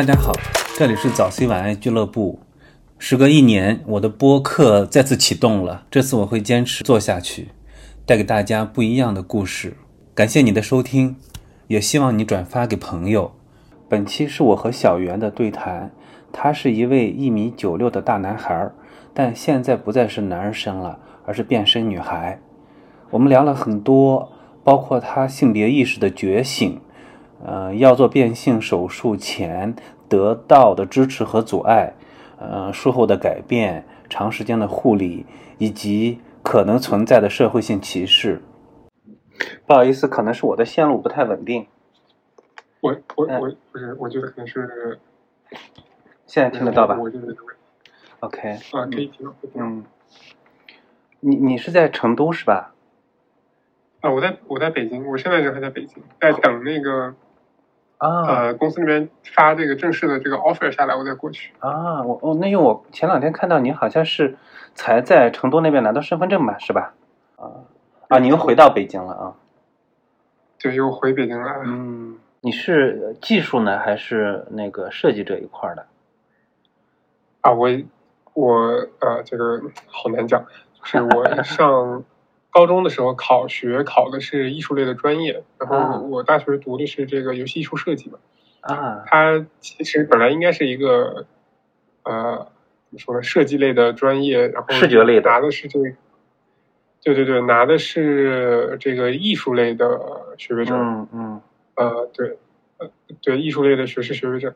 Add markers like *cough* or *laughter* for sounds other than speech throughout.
大家好，这里是早 C 晚安俱乐部。时隔一年，我的播客再次启动了。这次我会坚持做下去，带给大家不一样的故事。感谢你的收听，也希望你转发给朋友。本期是我和小袁的对谈，他是一位一米九六的大男孩，但现在不再是男儿身了，而是变身女孩。我们聊了很多，包括他性别意识的觉醒。呃，要做变性手术前得到的支持和阻碍，呃，术后的改变，长时间的护理，以及可能存在的社会性歧视。不好意思，可能是我的线路不太稳定。我我我不是，我觉得可能是现在听得到吧我这个？OK，啊，可以听到。嗯，你你是在成都是吧？啊，我在我在北京，我现在人还在北京，在等那个啊呃公司那边发这个正式的这个 offer 下来，我再过去。啊，我哦，那因为我前两天看到您好像是才在成都那边拿到身份证吧，是吧？啊啊，你又回到北京了啊？对，又回北京来了。嗯，你是技术呢，还是那个设计这一块儿的？啊，我我呃，这个好难讲，就是我上高中的时候考学考的是艺术类的专业，然啊后我大学读的是这个游戏艺术设计嘛。啊它其实本来应该是一个呃怎么说呢，设计类的专业，然后视觉类的拿的是这个，对对对，拿的是这个艺术类的学位证。嗯嗯呃，对，呃，对，艺术类的学士学位证。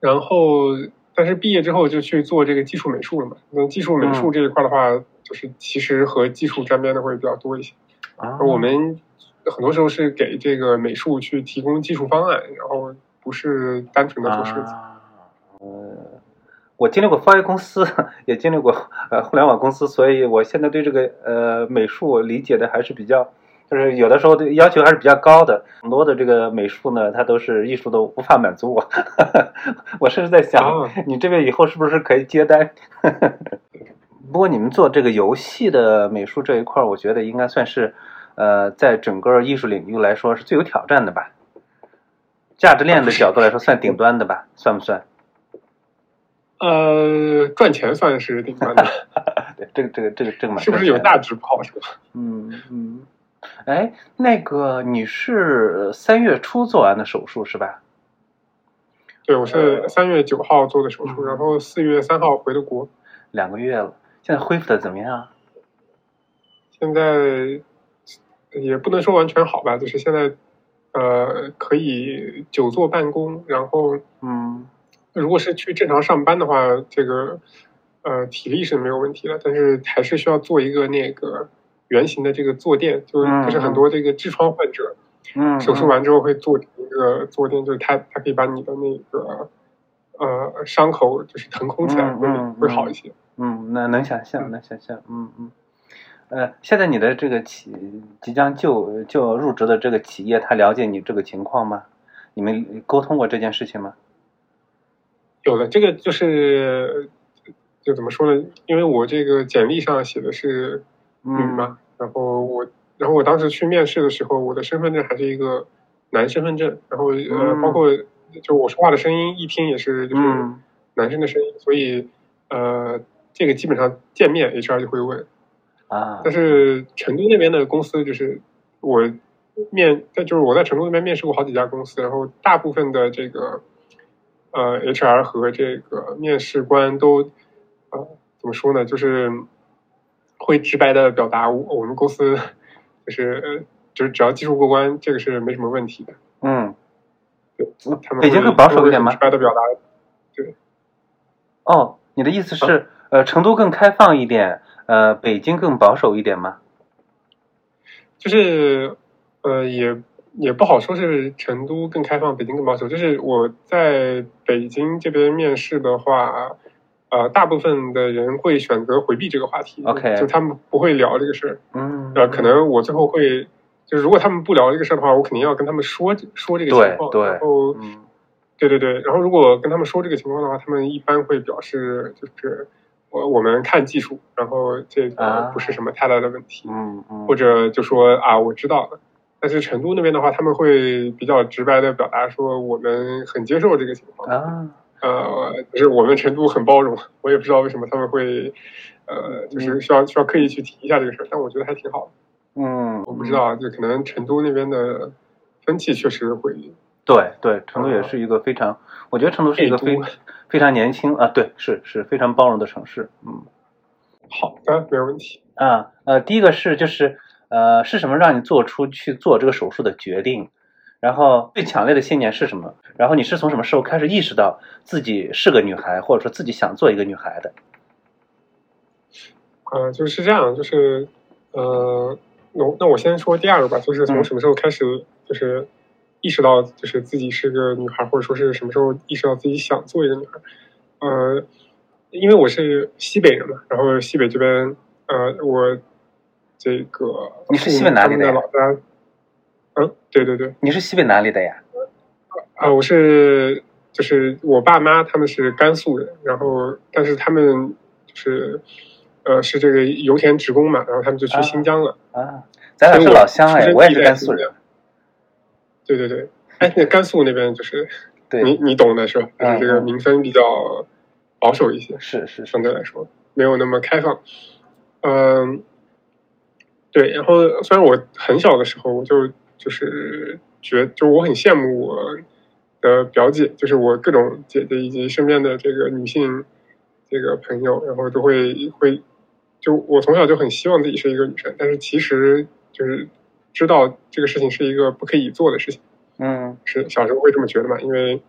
然后，但是毕业之后就去做这个技术美术了嘛。那技术美术嗯这一块的话，就是其实和技术沾边的会比较多一些。啊而我们很多时候是给这个美术去提供技术方案，然后不是单纯的做设计。我经历过翻译公司，*laughs* 也经历过呃互联网公司，所以我现在对这个呃美术理解的还是比较，就是有的时候对要求还是比较高的。很多的这个美术呢，它都是艺术都无法满足我。*laughs* 我甚至在想，啊你这边以后是不是可以接单？*laughs* 不过你们做这个游戏的美术这一块儿，我觉得应该算是，呃，在整个艺术领域来说是最有挑战的吧。价值链的角度来说，算顶端的吧？算不算？*laughs* 呃，赚钱算是顶端的，对，这个这个这个这个蛮是不是有赚钱的价值不好说。嗯嗯，哎，那个你是三月初做完的手术是吧？对，我是三月九号做的手术，嗯然后四月三号回的国。两个月了，现在恢复的怎么样？现在也不能说完全好吧，就是现在呃可以久坐办公，然后嗯如果是去正常上班的话，这个呃体力是没有问题的，但是还是需要做一个那个圆形的这个坐垫，就是就是很多这个痔疮患者嗯，手术完之后会做一个坐垫，就是它它可以把你的那个呃伤口就是腾空起来，会会好一些。嗯，那能想象，能想象，嗯嗯。呃，现在你的这个企即将就就入职的这个企业，他了解你这个情况吗？你们沟通过这件事情吗？有的，这个就是就怎么说呢？因为我这个简历上写的是女嗯嘛，然后我然后我当时去面试的时候，我的身份证还是一个男身份证，然后呃，嗯。包括就我说话的声音一听也是就是嗯。男生的声音，所以呃，这个基本上见面 HR 就会问。啊。但是成都那边的公司就是我面，在就是我在成都那边面试过好几家公司，然后大部分的这个呃 HR 和这个面试官都呃怎么说呢，就是会直白的表达我我们公司 *laughs* 就是呃就是只要技术过关，这个是没什么问题的。嗯他们北京会更保守一点吗直白的表达，对哦，你的意思是呃成都更开放一点，呃北京更保守一点吗？就是呃也也不好说是成都更开放，北京更保守。就是我在北京这边面试的话，呃，大部分的人会选择回避这个话题 OK 就他们不会聊这个事儿。嗯，呃，可能我最后会，就是如果他们不聊这个事儿的话，我肯定要跟他们说这说这个情况。对对然后嗯对对对，然后如果跟他们说这个情况的话，他们一般会表示就是我我们看技术，然后这啊个不是什么太大的问题，嗯嗯，或者就说啊我知道了。但是成都那边的话，他们会比较直白的表达说，我们很接受这个情况啊，呃，就是我们成都很包容。我也不知道为什么他们会，呃，就是需要需要刻意去提一下这个事儿，但我觉得还挺好的。嗯，我不知道，就可能成都那边的风气确实会。对对，成都也是一个非常，我觉得成都是一个非非常年轻啊，对，是是非常包容的城市。嗯，好的，没有问题。啊，呃，第一个是就是。呃，是什么让你做出去做这个手术的决定？然后最强烈的信念是什么？然后你是从什么时候开始意识到自己是个女孩，或者说自己想做一个女孩的？呃，就是这样，就是呃，那那我先说第二个吧，就是从什么时候开始，就是意识到就是自己是个女孩，或者说是什么时候意识到自己想做一个女孩？呃，因为我是西北人嘛，然后西北这边，呃，我。这个你是西北哪里的？老家，嗯，对对对，你是西北哪里的呀？啊，我是就是我爸妈他们是甘肃人，然后但是他们就是呃是这个油田职工嘛，然后他们就去新疆了啊。咱俩是老乡哎，我也是甘肃人。对对对，哎，那甘肃那边就是你你懂的是吧？就是这个民风比较保守一些，是是相对来说没有那么开放，嗯。对，然后虽然我很小的时候，我就就是觉，就我很羡慕我的表姐，就是我各种姐姐以及身边的这个女性这个朋友，然后都会会，就我从小就很希望自己是一个女生，但是其实就是知道这个事情是一个不可以做的事情，嗯，是小时候会这么觉得嘛，因为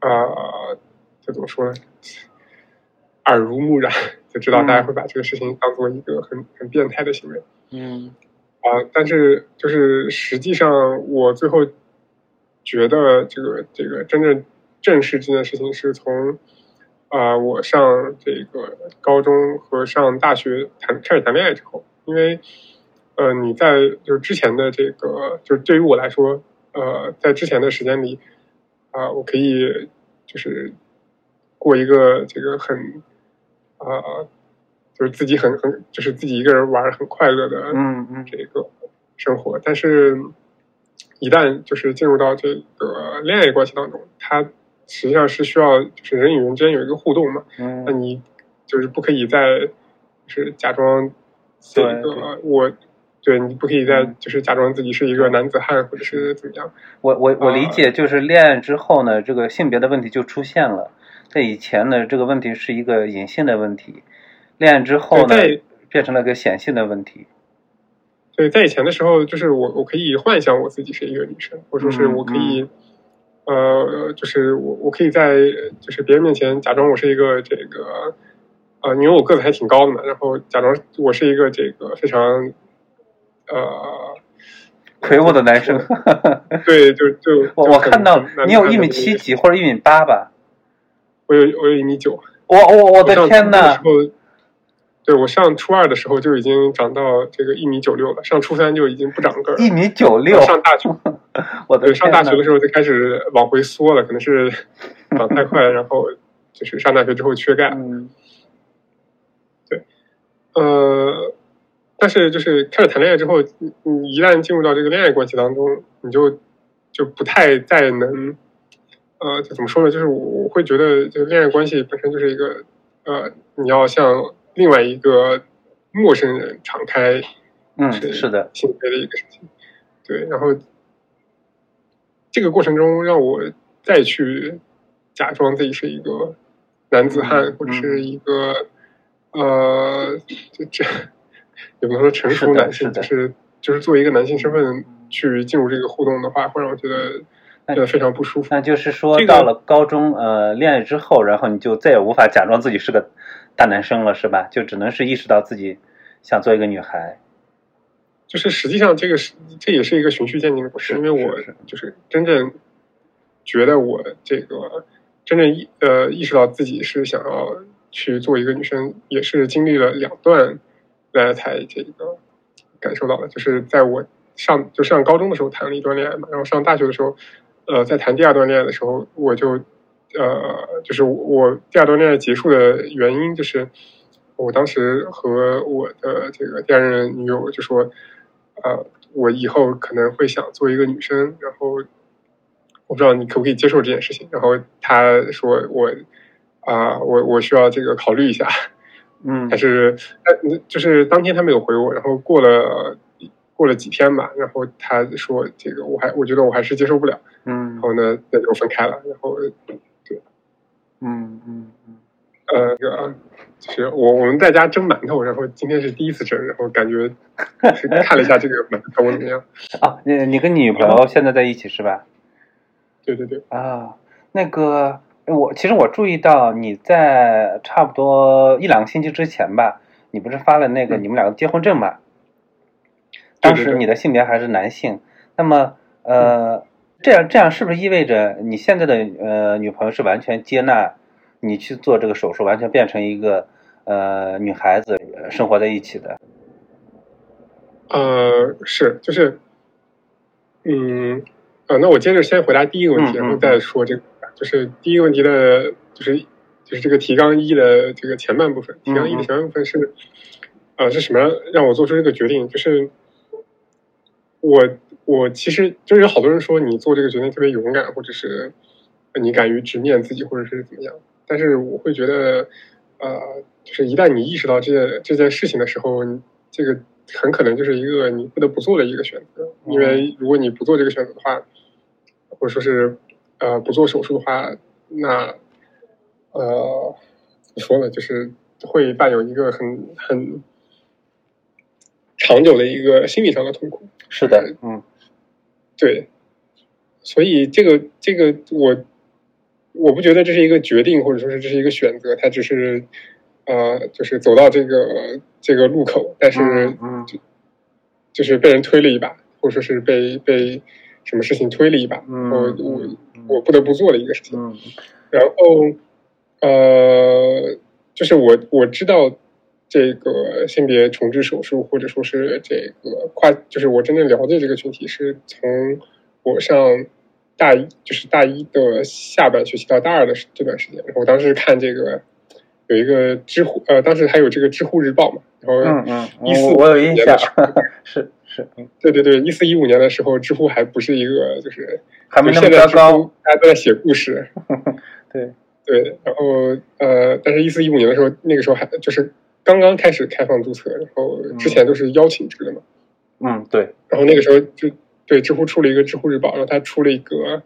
啊，就怎么说呢？耳濡目染就知道大家会把这个事情当做一个很很变态的行为。嗯，啊，但是就是实际上，我最后觉得这个这个真正正视这件事情是从啊，我上这个高中和上大学谈开始谈恋爱之后，因为呃，你在就是之前的这个，就是对于我来说，呃，在之前的时间里啊，我可以就是过一个这个很啊。就是自己很很，就是自己一个人玩很快乐的，嗯嗯，这个生活。但是，一旦就是进入到这个恋爱关系当中，它实际上是需要就是人与人之间有一个互动嘛。嗯，那你就是不可以再就是假装这个我，对你不可以再就是假装自己是一个男子汉或者是怎么样。我我我理解，就是恋爱之后呢，这个性别的问题就出现了。在以前呢，这个问题是一个隐性的问题。恋爱之后呢，变成了个显性的问题。对，在以前的时候，就是我我可以幻想我自己是一个女生，或者说是我可以，呃，就是我我可以在就是别人面前假装我是一个这个，呃，因为我个子还挺高的嘛，然后假装我是一个这个非常，呃，魁梧的男生。*laughs* 对，就就我我看到你有一米七几或者一米八吧？我有我有一米九。我我我的天呐！对我上初二的时候就已经长到这个一米九六了，上初三就已经不长个儿。一米九六。*laughs* 上大学，我的上大学的时候就开始往回缩了，可能是长太快，然后就是上大学之后缺钙。嗯。对，呃，但是就是开始谈恋爱之后，你你一旦进入到这个恋爱关系当中，你就就不太再能，呃，怎么说呢？就是我会觉得，这个恋爱关系本身就是一个，呃，你要像。另外一个陌生人敞开，嗯，是的，性别的一个事情，对，然后这个过程中让我再去假装自己是一个男子汉或者是一个呃，这这 *laughs* 也不能说成熟男性，就是就是作为一个男性身份去进入这个互动的话，会让我觉得觉得非常不舒服。那就是说，到了高中呃恋爱之后，然后你就再也无法假装自己是个。大男生了是吧？就只能是意识到自己想做一个女孩。就是实际上这个是这也是一个循序渐进的过程，因为我就是真正觉得我这个真正意呃意识到自己是想要去做一个女生，也是经历了两段来才这个感受到的。就是在我上就上高中的时候谈了一段恋爱嘛，然后上大学的时候，呃，在谈第二段恋爱的时候，我就。呃，就是我第二段恋爱结束的原因，就是我当时和我的这个第二任女友就说，呃，我以后可能会想做一个女生，然后我不知道你可不可以接受这件事情。然后他说我啊、我我需要这个考虑一下，*laughs* 嗯还是呃就是当天他没有回我，然后过了过了几天吧，然后他说这个我还我觉得我还是接受不了，嗯然后呢那就分开了，然后嗯嗯嗯呃，这个是我我们在家蒸馒头，然后今天是第一次蒸，然后感觉看了一下这个馒头怎么样。啊，你你跟你女朋友现在在一起是吧？对对对，啊，那个我其实我注意到你在差不多一两个星期之前吧，你不是发了那个你们两个结婚证嘛？当时你的性别还是男性，那么呃，这样这样是不是意味着你现在的呃女朋友是完全接纳你去做这个手术，完全变成一个呃女孩子呃生活在一起的？呃，是就是，嗯，呃，那我接着先回答第一个问题，嗯嗯然后再说这个，就是第一个问题的，就是就是这个提纲一的这个前半部分，提纲一的前半部分是，呃，是什么让我做出这个决定？就是我我其实就是有好多人说你做这个决定特别勇敢，或者是你敢于直面自己，或者是怎么样，但是我会觉得，呃，就是一旦你意识到这件这件事情的时候，这个很可能就是一个你不得不做的一个选择，因为如果你不做这个选择的话，或者说是呃不做手术的话，那呃怎么说呢，就是会伴有一个很很长久的一个心理上的痛苦。是的，嗯对，所以这个这个我我不觉得这是一个决定，或者说是这是一个选择，它只是呃就是走到这个这个路口，但是嗯嗯就是被人推了一把，或者说是被被什么事情推了一把，嗯然后我我不得不做的一个事情。嗯然后呃，就是我我知道这个性别重置手术，或者说是这个跨，就是我真正了解这个群体是从我上大一，就是大一的下半学期到大二的这段时间。然后我当时看这个有一个知乎，呃，当时还有这个知乎日报嘛，然后嗯嗯，一四我我有印象年的，*laughs* 是是，*laughs* 嗯对对对，一四一五年的时候，知乎还不是一个就是还没那么现在糟知乎糕，大家都在写故事。*laughs* 对，对，然后呃，但是，一四一五年的时候，那个时候还就是刚刚开始开放注册，然后之前都是邀请制的嘛。嗯对，然后那个时候就对知乎出了一个知乎日报，然后他出了一个，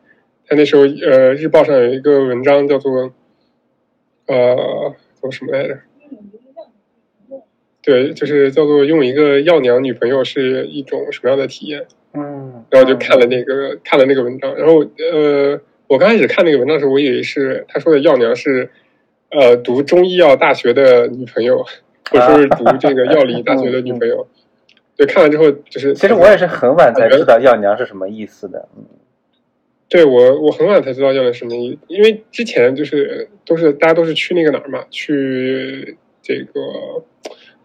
他那时候呃日报上有一个文章叫做呃叫什么来着？对，就是叫做用一个药娘女朋友是一种什么样的体验？嗯，然后就看了那个看了那个文章，然后呃，我刚开始看那个文章的时候，我以为是他说的药娘是呃读中医药大学的女朋友，或者说是读这个药理大学的女朋友。对，看完之后就是，其实我也是很晚才知道“药娘”是什么意思的。嗯对我我很晚才知道药娘什么意思，因为之前就是都是大家都是去那个哪儿嘛，去这个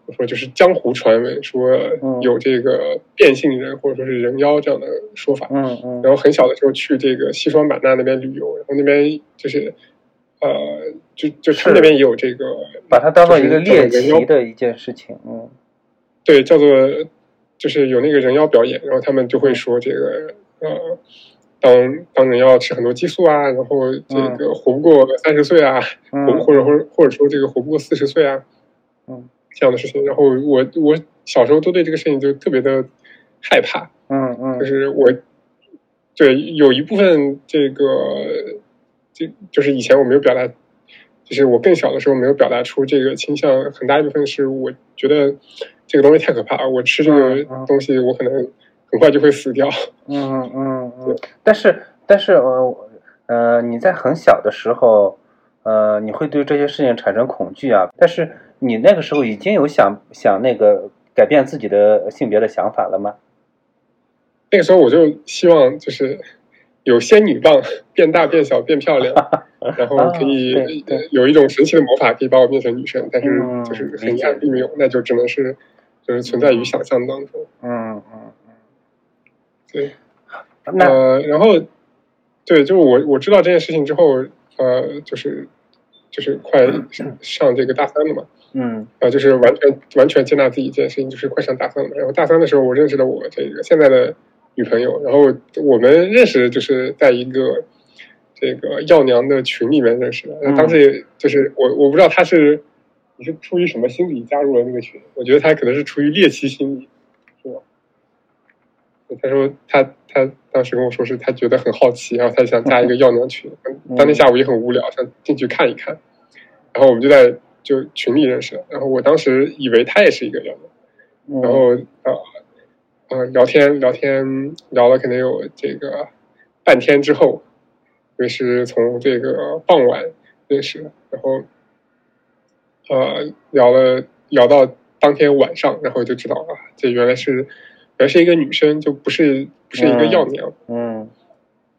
我说就是江湖传闻说嗯有这个变性人或者说是人妖这样的说法。嗯嗯然后很小的时候去这个西双版纳那边旅游，然后那边就是，呃，就就他们那边也有这个，把它当做一个猎奇的一件事情。嗯。对，叫做就是有那个人妖表演，然后他们就会说这个呃，当当人妖吃很多激素啊，然后这个活不过三十岁啊，活嗯或者或者或者说这个活不过四十岁啊，嗯。这样的事情。然后我我小时候都对这个事情就特别的害怕，嗯嗯，就是我对有一部分这个，就就是以前我没有表达，就是我更小的时候没有表达出这个倾向，很大一部分是我觉得这个东西太可怕了，我吃这个东西我可能很快就会死掉。*laughs* 嗯嗯嗯，但是但是呃呃，你在很小的时候，呃，你会对这些事情产生恐惧啊。但是你那个时候已经有想想那个改变自己的性别的想法了吗？那个时候我就希望就是有仙女棒变大变小变漂亮，*laughs* 然后可以有一种神奇的魔法可以把我变成女生，但是嗯就是很遗憾并没有，那就只能是就是存在于想象当中。嗯嗯对。嗯，对呃，然后，对，就是我我知道这件事情之后，呃，就是就是快上上这个大三了嘛，嗯啊，就是完全完全接纳自己这件事情，就是快上大三了。然后大三的时候，我认识了我这个现在的女朋友，然后我们认识就是在一个这个药娘的群里面认识的。嗯当时也就是我我不知道他是你是出于什么心理加入了那个群，我觉得他可能是出于猎奇心理，是吧？他说他他当时跟我说是他觉得很好奇，然后他想加一个药娘群。*laughs* 当天下午也很无聊，想进去看一看，然后我们就在就群里认识了。然后我当时以为他也是一个药娘，嗯，然后呃呃聊天聊天聊了可能有这个半天之后，因为是从这个傍晚认识的，然后呃聊了聊到当天晚上，然后就知道啊，这原来是原来是一个女生，就不是不是一个药娘。嗯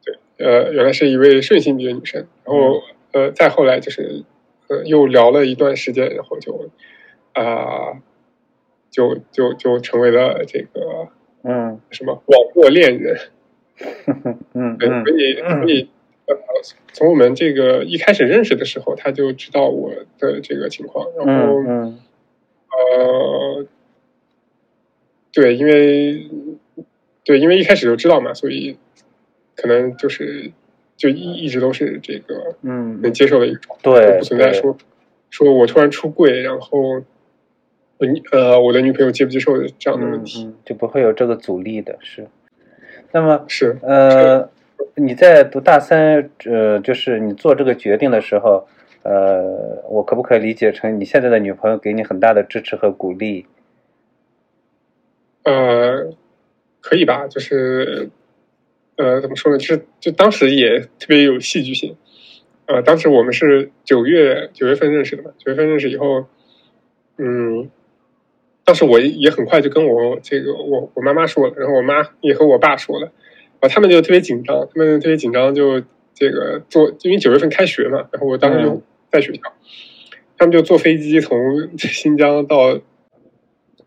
对呃，原来是一位顺性别女生，然后呃，再后来就是呃，又聊了一段时间，然后就啊、就就就成为了这个嗯。什么网络恋人，*laughs* 对，嗯。嗯所以所以呃，从我们这个一开始认识的时候，他就知道我的这个情况，然后、嗯嗯。呃，对，因为对，因为一开始就知道嘛，所以可能就是就一一直都是这个嗯。能接受的一个状态，对不存在说说我突然出柜，然后我女呃我的女朋友接不接受这样的问嗯题。嗯，就不会有这个阻力的，是。那么，是呃，你在读大三，呃，就是你做这个决定的时候，呃，我可不可以理解成你现在的女朋友给你很大的支持和鼓励？呃，可以吧？就是呃，怎么说呢？就是就当时也特别有戏剧性。呃，当时我们是九月九月份认识的嘛，九月份认识以后，嗯，当时我也很快就跟我这个我我妈妈说了，然后我妈也和我爸说了，啊，他们就特别紧张，他们特别紧张，就这个坐，因为九月份开学嘛，然后我当时就嗯在学校，他们就坐飞机从新疆到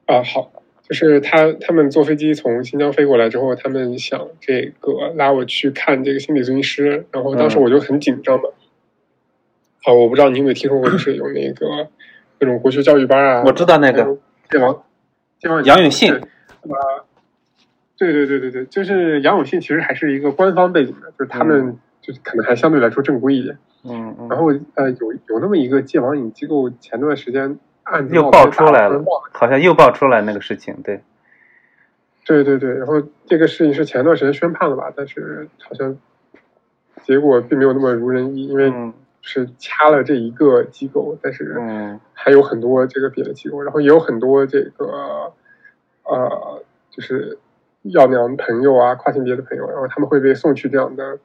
啊好。就是他他们坐飞机从新疆飞过来之后，他们想这个拉我去看这个心理咨询师，然后当时嗯我就很紧张嘛。啊，我不知道你有没有听说过，就是有那个各种国学教育班啊，我知道那个剑王，剑王杨永信对啊，对对对对对，就是杨永信其实还是一个官方背景的，就是他们就是可能还相对来说正规一点。嗯嗯。然后呃，有有那么一个戒网瘾机构，前段时间案子又爆出来了好像又爆出来那个事情，对，对对对，然后这个事情是前段时间宣判了吧，但是好像结果并没有那么如人意，因为嗯是掐了这一个机构，但是嗯还有很多这个别的机构，然后也有很多这个呃，就是药娘朋友啊，跨性别的朋友，然后他们会被送去这样的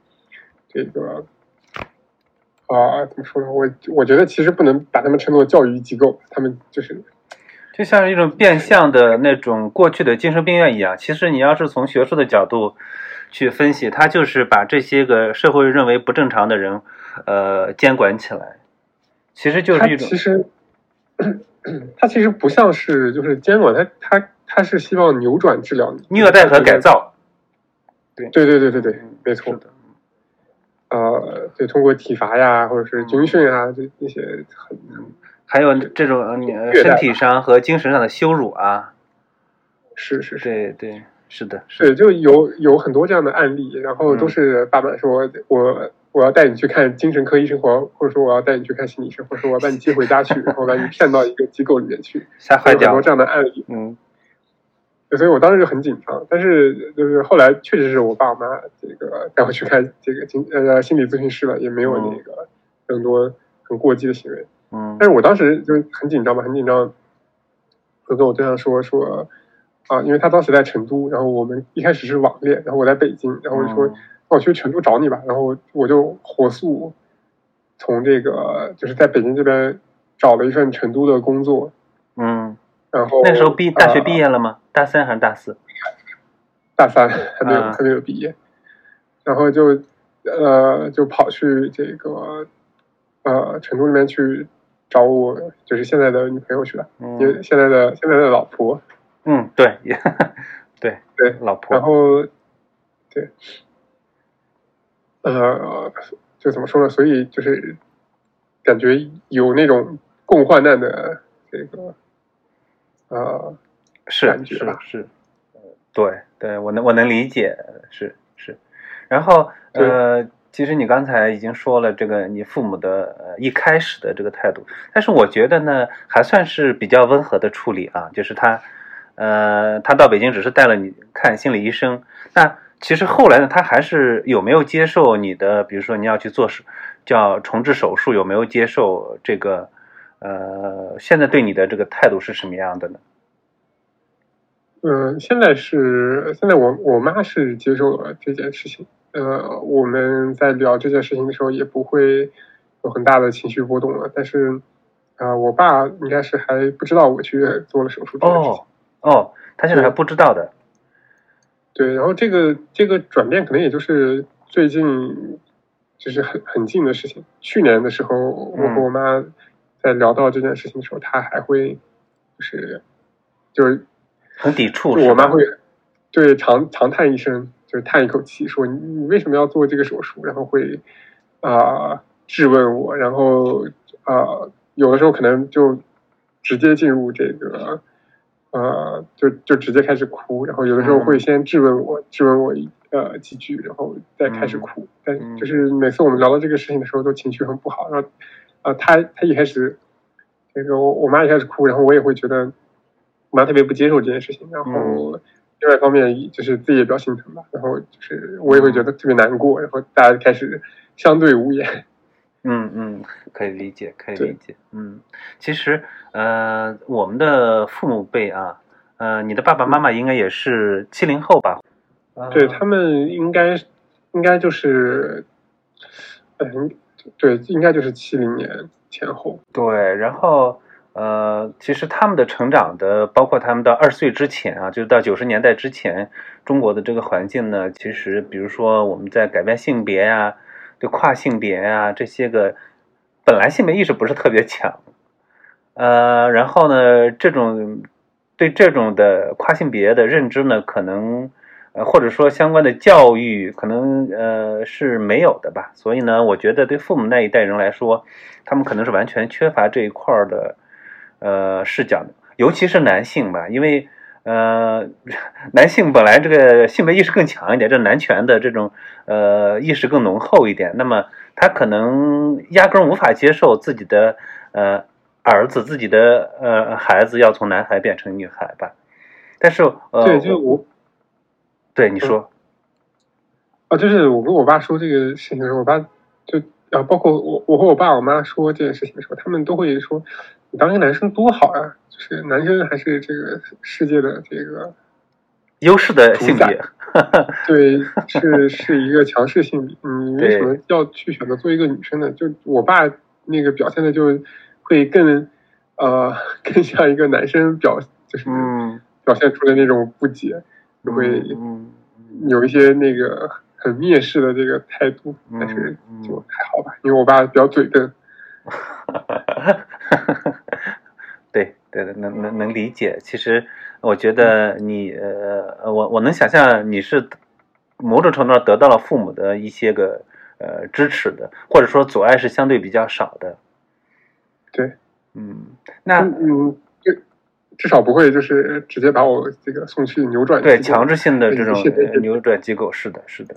这个啊、怎么说呢？我我觉得其实不能把他们称作教育机构，他们就是就像一种变相的那种过去的精神病院一样。其实你要是从学术的角度去分析，它就是把这些个社会认为不正常的人，呃，监管起来。其实就是一种其实 *coughs* 它其实不像是就是监管，它它它是希望扭转治疗虐待和改。造。对对对对对，对没错。的。呃，对，通过体罚呀，或者是军训啊，这这些很还有这种身体上和精神上的羞辱啊，是是是。对对，是的，是的是，就有有很多这样的案例，然后都是爸爸说，我我要带你去看精神科医生，或或者说我要带你去看心理医生，或者说我要把你接回家去，然后把你骗到一个机构里面去，*laughs* 有很多，这样的案例，嗯所以我当时就很紧张。但是就是后来确实是我爸我妈这个带我去看这个精呃心理咨询师了，也没有那个更多很过激的行为。嗯但是我当时就是很紧张嘛，很紧张，我跟我对象说说啊，因为他当时在成都，然后我们一开始是网恋，然后我在北京，然后我就说，嗯那我去成都找你吧，然后我就火速从这个就是在北京这边找了一份成都的工作，嗯，然后那时候毕大学毕呃业了吗？大三还是大四？大三还没有、啊还没有毕业，然后就呃就跑去这个呃成都那边去找我就是现在的女朋友去了，也嗯现在的现在的老婆。嗯，对，也 *laughs* 对对，老婆，然后，对，呃，就怎么说呢？所以就是，感觉有那种共患难的这个呃是感觉吧是。是，对对，我能我能理解，是是。然后呃，其实你刚才已经说了这个你父母的呃一开始的这个态度，但是我觉得呢，还算是比较温和的处理啊，就是他呃，他到北京只是带了你看心理医生，那其实后来呢，他还是有没有接受你的，比如说你要去做手叫重置手术，有没有接受这个？呃，现在对你的这个态度是什么样的呢？嗯，现在是现在我我妈是接受了这件事情，呃，我们在聊这件事情的时候也不会有很大的情绪波动了。但是，啊、我爸应该是还不知道我去做了手术这件事情。哦哦，他现在还不知道的。对，然后这个这个转变可能也就是最近，就是很很近的事情。去年的时候，我和我妈在聊到这件事情的时候，她还会就是就是很抵触，就我妈会对长长叹一声，就是叹一口气，说你你为什么要做这个手术？然后会啊、质问我，然后啊、有的时候可能就直接进入这个呃，就就直接开始哭，然后有的时候会先质问我，质问我一呃几句，然后再开始哭。但嗯就是每次我们聊到这个事情的时候，都情绪很不好。然后啊、呃，他他一开始这个我我妈一开始哭，然后我也会觉得我妈特别不接受这件事情，然嗯后另外一方面就是自己也比较心疼吧，然后就是我也会觉得特别难过，然后大家开始相对无言。嗯嗯，可以理解，可以理解。嗯，其实呃，我们的父母辈啊，呃，你的爸爸妈妈应该也是七零后吧？对呃他们应该应该就是，嗯，对，应该就是七零年前后。对，然后呃，其实他们的成长的，包括他们到二十岁之前啊，就是到九十年代之前，中国的这个环境呢，其实比如说我们在改变性别呀、对跨性别呀、这些个，本来性别意识不是特别强，呃，然后呢，这种对这种的跨性别的认知呢，可能。呃，或者说相关的教育可能呃是没有的吧，所以呢，我觉得对父母那一代人来说，他们可能是完全缺乏这一块的呃视角的，尤其是男性吧，因为呃 *laughs* 男性本来这个性别意识更强一点，这男权的这种呃意识更浓厚一点，那么他可能压根儿无法接受自己的呃儿子、自己的呃孩子要从男孩变成女孩吧，但是呃对，就我对你说。啊，就是我跟我爸说这个事情的时候，我爸就啊，包括我我和我爸我妈说这件事情的时候，他们都会说，你当一个男生多好呀，就是男生还是这个世界的这个优势的性主别，对，是是一个强势性别，你为什么要去选择做一个女生呢？就我爸那个表现的就会更呃更像一个男生表，就是嗯，表现出的那种不解，就会嗯有一些那个很蔑视的这个态度，嗯但是嗯。就还好吧，因为我爸比较嘴笨。*laughs* *laughs* 对对对，能能能理解。其实我觉得你呃，我我能想象你是某种程度上得到了父母的一些个呃支持的，或者说阻碍是相对比较少的。对，嗯，那嗯至少不会就是直接把我这个送去扭转机构对强制性的这种扭转机构，是的，是的。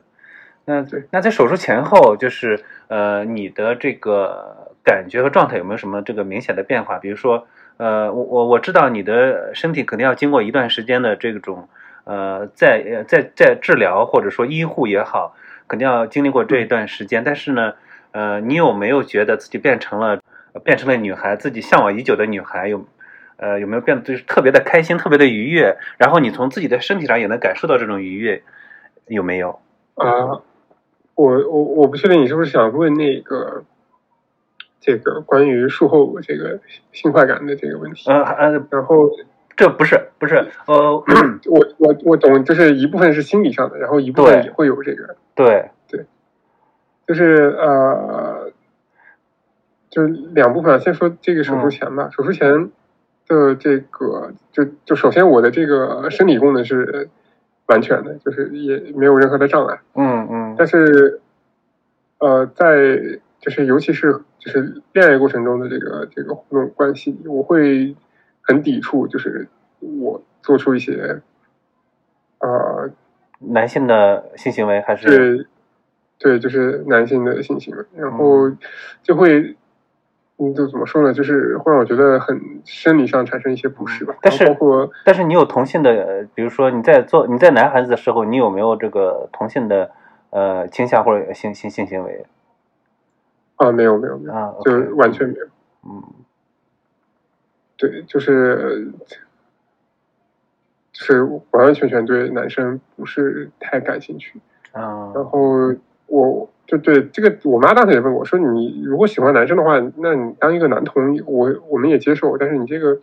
那对那在手术前后，就是呃，你的这个感觉和状态有没有什么这个明显的变化？比如说，呃，我我我知道你的身体肯定要经过一段时间的这种呃，在呃在在治疗或者说医护也好，肯定要经历过这一段时间。但是呢，呃，你有没有觉得自己变成了呃变成了女孩，自己向往已久的女孩？有呃有没有变得就是特别的开心，特别的愉悦？然后你从自己的身体上也能感受到这种愉悦，有没有？啊，我我我不确定你是不是想问那个这个关于术后这个性快感的这个问题。呃呃，然后这不是不是呃，*clears throat* 我我我懂，就是一部分是心理上的，然后一部分也会有这个，对对，就是呃，就是两部分啊。先说这个手术前吧，手术前的这个就就首先我的这个生理功能是完全的，就是也没有任何的障碍。嗯嗯但是，呃，在就是尤其是就是恋爱过程中的这个这个互动关系，我会很抵触，就是我做出一些呃男性的性行为还是对对，就是男性的性行为，然后就会。嗯，就怎么说呢？就是会让我觉得很生理上产生一些不适吧。但是包括但是你有同性的，呃比如说你在做你在男孩子的时候，你有没有这个同性的呃倾向或者性性性行为啊，没有没有没有，啊？就 OK 完全没有。嗯对，就是就是完完全全对男生不是太感兴趣。啊然后我就对这个，我妈当时也问我说：“你如果喜欢男生的话，那你当一个男同，我我们也接受。但是你这个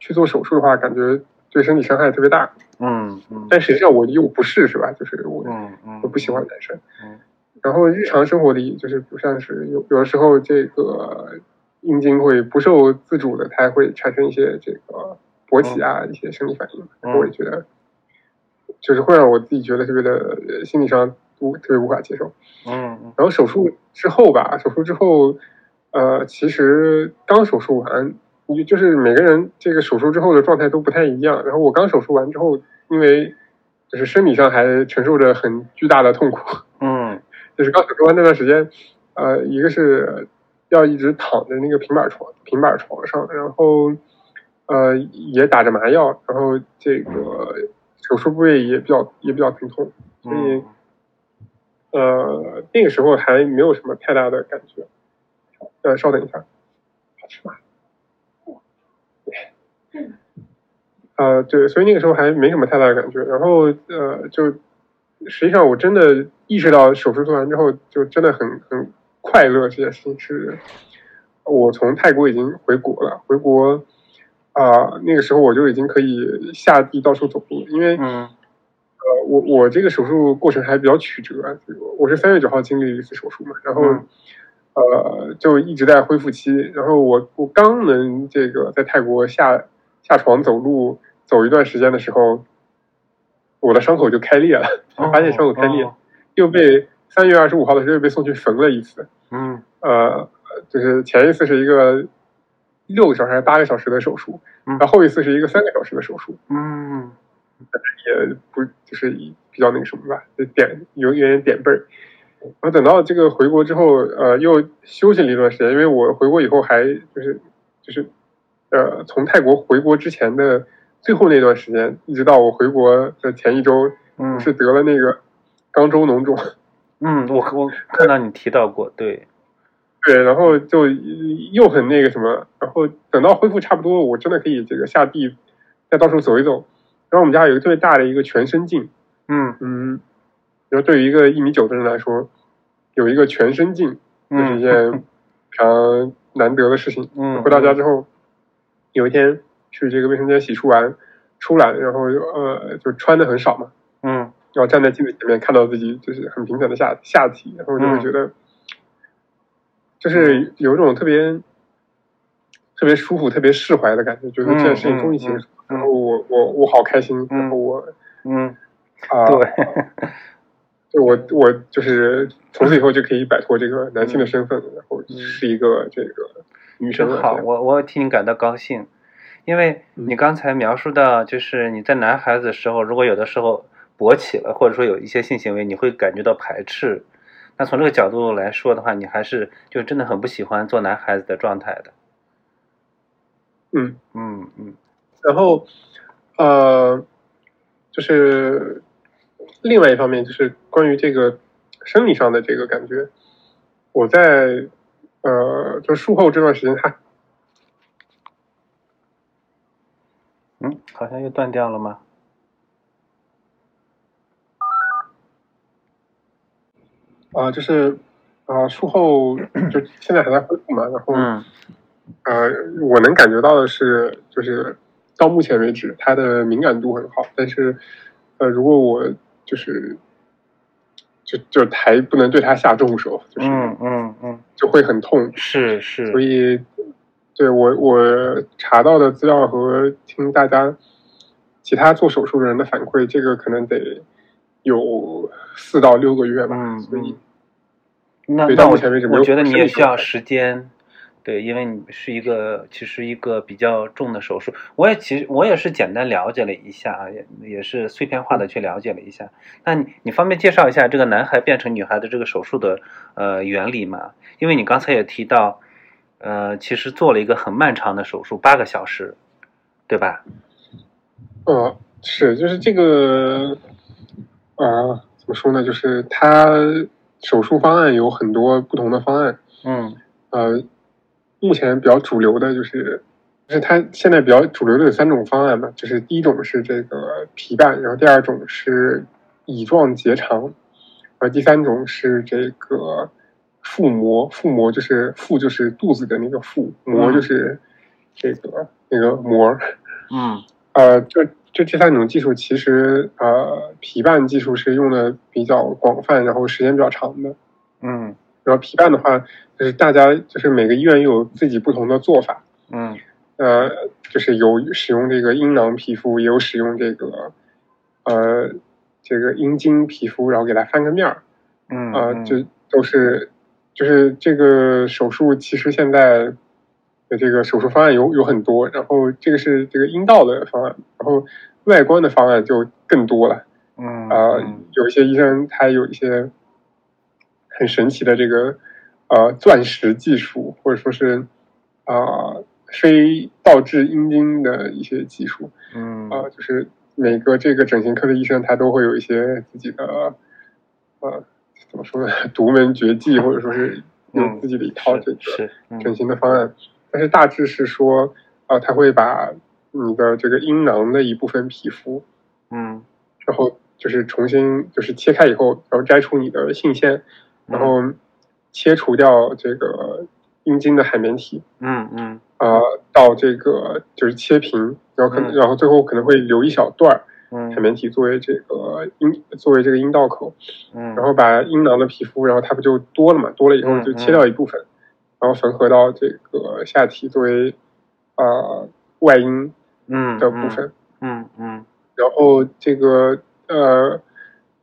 去做手术的话，感觉对身体伤害特别大。嗯嗯但实际上我又不是，是吧？就是我嗯嗯，我不喜欢男生。嗯然后日常生活里，就是不像是有有的时候这个阴茎会不受自主的，它会产生一些这个勃起啊、一些生理反应，然后我也觉得就是会让我自己觉得特别的呃心理上无特别无法接受。嗯嗯然后手术之后吧，手术之后，呃，其实刚手术完，你就是每个人这个手术之后的状态都不太一样。然后我刚手术完之后，因为就是生理上还承受着很巨大的痛苦，嗯就是刚手术完那段时间，呃，一个是要一直躺在那个平板床平板床上，然后呃也打着麻药，然后这个手术部位也比较也比较疼痛，所以。嗯呃，那个时候还没有什么太大的感觉。呃，稍等一下，好吃吗？呃，对，所以那个时候还没什么太大的感觉。然后呃，就实际上我真的意识到手术做完之后，就真的很很快乐。这件事情是，我从泰国已经回国了，回国啊、那个时候我就已经可以下地到处走路了，因为。嗯呃，我我这个手术过程还比较曲折，这个我是三月九号经历了一次手术嘛，然后、嗯呃就一直在恢复期，然后我我刚能这个在泰国下下床走路走一段时间的时候，我的伤口就开裂了，发现伤口开裂，哦又被三月二十五号的时候又被送去缝了一次，嗯呃，就是前一次是一个六个小时还是八个小时的手术，嗯然后后一次是一个三个小时的手术，嗯也不就是比较那个什么吧，就点有有点点背儿。然后等到这个回国之后，呃，又休息了一段时间，因为我回国以后还就是就是呃，从泰国回国之前的最后那段时间，一直到我回国的前一周，嗯是得了那个肛周脓肿。*laughs* 嗯，我我看到你提到过，对，*laughs* 对，然后就又很那个什么，然后等到恢复差不多，我真的可以这个下地再到处走一走。然后我们家有一个特别大的一个全身镜，嗯嗯，然后对于一个一米九的人来说，有一个全身镜，就是一嗯件 *laughs* 非常难得的事情。嗯，回到家之后，有一天去这个卫生间洗漱完出来，然后呃就穿的很少嘛，嗯。然后站在镜子前面看到自己就是很平坦的下下体，然后就会觉得，就是有一种特别特别舒服、特别释怀的感觉，觉得这件事情终于结束，嗯然后我我我好开心，然后我嗯，啊。对，*laughs* 就我我就是从此以后就可以摆脱这个男性的身份，然后是一个这个女生。真好，我我替你感到高兴，因为你刚才描述到，就是你在男孩子的时候，如果有的时候勃起了，或者说有一些性行为，你会感觉到排斥。那从这个角度来说的话，你还是就真的很不喜欢做男孩子的状态的。嗯，嗯嗯然后呃，就是另外一方面就是关于这个生理上的这个感觉，我在呃就术后这段时间还嗯，好像又断掉了吗？啊、就是啊、术后 *clears throat* 就现在还在恢复嘛，然后、嗯。呃，我能感觉到的是，就是到目前为止，它的敏感度很好，但是，呃，如果我就是就就还不能对它下重手，就是、嗯嗯嗯，就会很痛，是是，所以，对我我查到的资料和听大家其他做手术的人的反馈，这个可能得有四到六个月吧，嗯所以嗯那那我到目前为止我觉得你也需要时间，对，因为你是一个其实一个比较重的手术。我也其实我也是简单了解了一下啊，也也是碎片化的去了解了一下。那你你方便介绍一下这个男孩变成女孩的这个手术的呃原理吗？因为你刚才也提到，呃，其实做了一个很漫长的手术，八个小时，对吧？呃，是，就是这个，呃，怎么说呢？就是他手术方案有很多不同的方案，嗯呃，目前比较主流的就是，就是他现在比较主流的有三种方案嘛，就是第一种是这个皮瓣，然后第二种是乙状结肠，呃，第三种是这个腹膜，腹膜就是腹就是肚子的那个腹，膜就是这个那个膜，嗯。*laughs* 呃，就就这三种技术其实呃，皮瓣技术是用的比较广泛，然后时间比较长的。嗯。然后皮瓣的话，就是大家就是每个医院又有自己不同的做法，嗯。呃，就是有使用这个阴囊皮肤，也有使用这个呃这个阴茎皮肤，然后给它翻个面儿，嗯。啊，嗯。就都是就是这个手术其实现在的这个手术方案有有很多，然后这个是这个阴道的方案，然后外观的方案就更多了。嗯呃嗯，有一些医生他有一些很神奇的这个呃钻石技术，或者说是啊、呃非倒置阴茎的一些技术嗯啊、就是每个这个整形科的医生他都会有一些自己的呃怎么说呢独门绝技，或者说是有嗯自己的一套这个整形的方案，但是大致是说啊，他会把你的这个阴囊的一部分皮肤。嗯。然后就是重新就是切开以后，然后摘出你的性腺，然后切除掉这个阴茎的海绵体，嗯嗯。呃，到这个就是切平，然后可能、嗯。然后最后可能会留一小段儿嗯。海绵体作为这个阴作为这个阴道口，嗯，然后把阴囊的皮肤，然后它不就多了嘛，多了以后嗯就切掉一部分，然后缝合到这个下体作为呃外阴嗯的部分。嗯嗯然后这个呃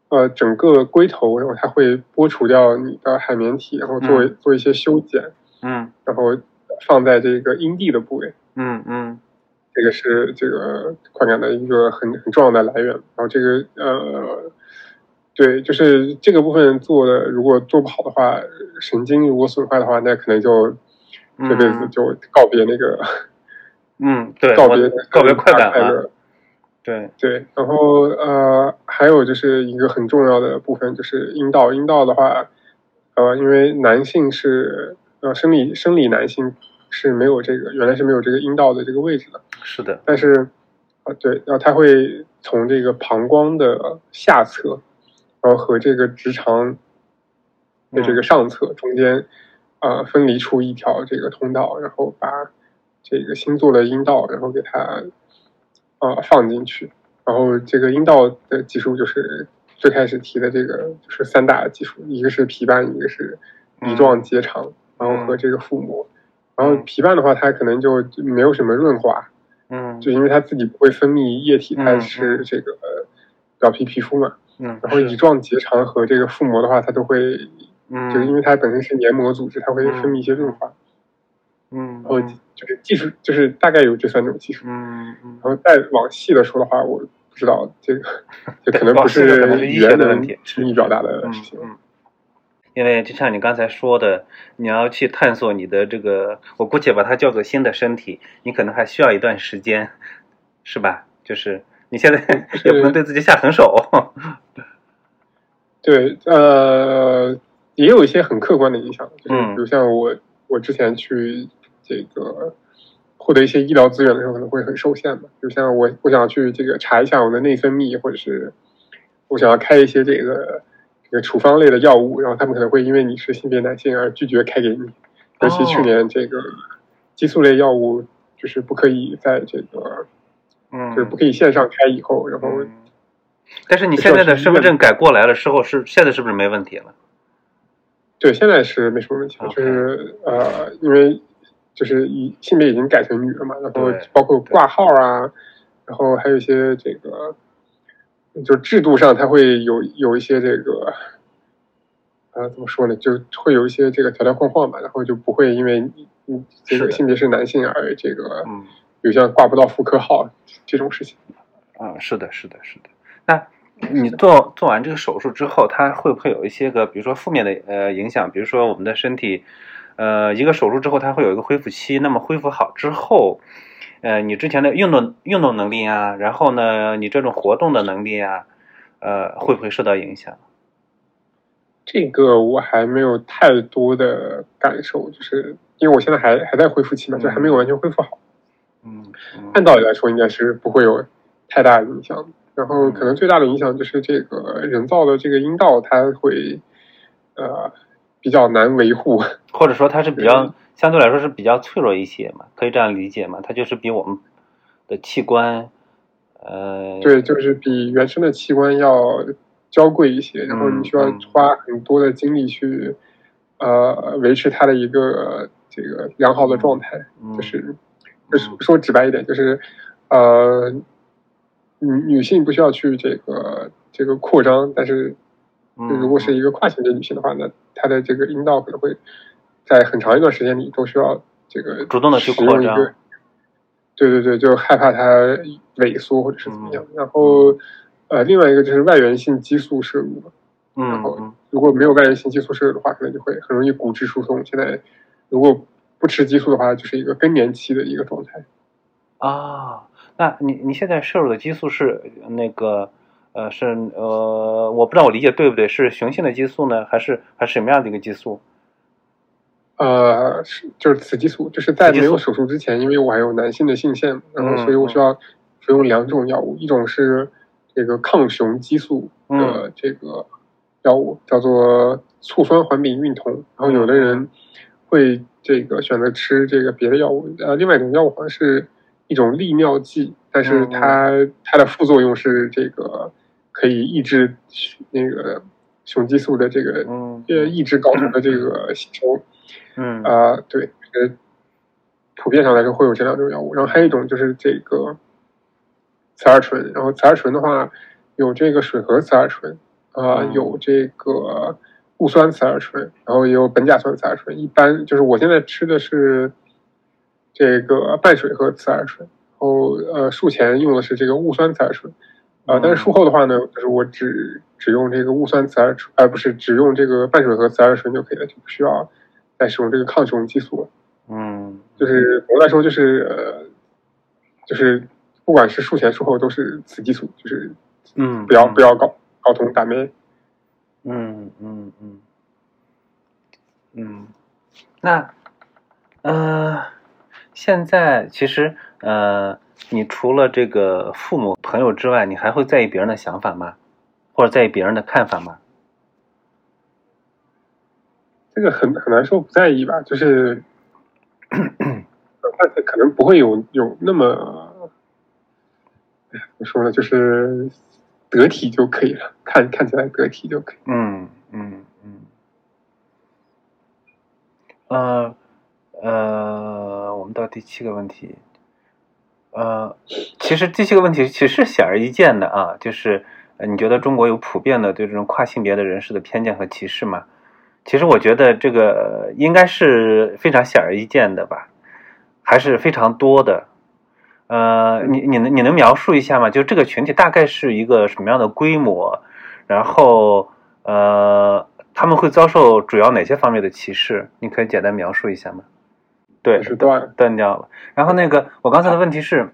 呃整个龟头，然后它会剥除掉你的海绵体，然后作为、做一些修剪，嗯。然后放在这个阴蒂的部位，嗯嗯这个是这个快感的一个很很重要的来源。然后这个呃。对，就是这个部分做的，如果做不好的话，神经如果损坏的话，那可能就这辈子就告别那个、嗯，对，告别告别快感了，乐。对，对，然后呃，还有就是一个很重要的部分就是阴道。阴道的话，呃，因为男性是呃生理生理男性是没有这个原来是没有这个阴道的这个位置的，是的，但是啊、对，然后它会从这个膀胱的下侧，然后和这个直肠的这个上侧中间，呃，分离出一条这个通道，然后把这个新做的阴道，然后给它呃放进去。然后这个阴道的技术就是最开始提的这个，就是三大技术，一个是皮瓣，一个是乙状结肠，然后和这个腹膜。然后皮瓣的话，它可能就没有什么润滑，嗯就因为它自己不会分泌液体，它嗯是这个呃表皮皮肤嘛。嗯，然后乙状结肠和这个腹膜的话，它都会，嗯，就是因为它本身是黏膜组织，它会分泌一些润滑。嗯然后就是技术，就是大概有这三种技术。嗯嗯然后再往细的说的话，我不知道这个，这可能不是语言能的问题轻易表达的嗯事情。嗯，因为就像你刚才说的，你要去探索你的这个，我姑且把它叫做新的身体，你可能还需要一段时间，是吧？就是你现在也不能对自己下狠手。*laughs* 对，呃，也有一些很客观的影响，就是嗯比如像我，我之前去这个获得一些医疗资源的时候，可能会很受限嘛。就像我，我想去这个查一下我的内分泌，或者是我想要开一些这个这个处方类的药物，然后他们可能会因为你是性别男性而拒绝开给你。尤其去年这个激素类药物就是不可以在这个嗯，就是不可以线上开以后，然后嗯但是你现在的身份证改过来了之后，是现在是不是没问题了？对，现在是没什么问题了就是呃，因为就是以性别已经改成女了嘛，然后包括挂号啊，然后还有一些这个，就制度上它会有有一些这个呃，怎么说呢，就会有一些这个条条框框吧，然后就不会因为你你这个性别是男性而这个嗯有像挂不到妇科号这种事情。啊，是的，是的，是的。那你做做完这个手术之后，它会不会有一些个，比如说负面的呃影响？比如说我们的身体，呃，一个手术之后，它会有一个恢复期。那么恢复好之后，呃，你之前的运动运动能力啊，然后呢，你这种活动的能力啊，呃，会不会受到影响？这个我还没有太多的感受，就是因为我现在还还在恢复期嘛，就还没有完全恢复好。嗯嗯按道理来说，应该是不会有太大影响。然后可能最大的影响就是这个人造的这个阴道，它会呃比较难维护。或者说它是比较相对来说是比较脆弱一些嘛，可以这样理解嘛？它就是比我们的器官，呃，对，就是比原生的器官要娇贵一些，然后你需要嗯花很多的精力去呃维持它的一个这个良好的状态。嗯就是就是说直白一点，就是呃女女性不需要去这个这个扩张，但是嗯如果是一个跨性别女性的话，那她的这个阴道可能会在很长一段时间里都需要这个主动的去扩张。对对对，就害怕它萎缩或者是怎么样。嗯然后呃，另外一个就是外源性激素摄入嘛，嗯然后嗯如果没有外源性激素摄入的话，可能就会很容易骨质疏松。现在如果不吃激素的话，就是一个更年期的一个状态。啊，那你你现在摄入的激素是那个呃是呃我不知道我理解对不对，是雄性的激素呢，还是还是什么样的一个激素？呃，是就是雌激素，就是在没有手术之前，因为我还有男性的性腺，然后嗯所以我需要服用两种药物，一种是这个抗雄激素嗯。的这个药物，叫做醋酸环丙孕酮，然后有的嗯。人会这个选择吃这个别的药物，呃，另外一种药物好像是一种利尿剂，但是嗯它它的副作用是这个可以抑制那个雄激素的这个嗯呃抑制睾酮的这个吸收。嗯啊、对，呃，普遍上来说会有这两种药物，然后还有一种就是这个雌二醇，然后雌二醇的话有这个水合雌二醇，啊、嗯有这个戊酸雌二醇，然后也有苯甲酸雌二醇。一般就是我现在吃的是这个半水合雌二醇，然后呃术前用的是这个戊酸雌二醇，啊、但是术后的话呢，就是我只只用这个戊酸雌二醇，而、不是只用这个半水合雌二醇就可以了，就不需要再使用这个抗雄激素了。嗯就是总的来说，就是呃，就是不管是术前术后都是雌激素，就是嗯不要不要搞睾酮打妹。嗯嗯嗯嗯，那呃，现在其实呃，你除了这个父母朋友之外，你还会在意别人的想法吗？或者在意别人的看法吗？这个很很难说不在意吧，就是，但是可能不会有有那么，哎，怎么说呢，就是得体就可以了，看看起来得体就可以。嗯嗯嗯，呃呃，我们到第七个问题，呃，其实第七个问题其实是显而易见的啊，就是你觉得中国有普遍的对这种跨性别的人士的偏见和歧视吗？其实我觉得这个应该是非常显而易见的吧，还是非常多的。呃，你你能你能描述一下吗？就这个群体大概是一个什么样的规模？然后呃，他们会遭受主要哪些方面的歧视？你可以简单描述一下吗？对，是断。断掉了。然后那个，我刚才的问题是，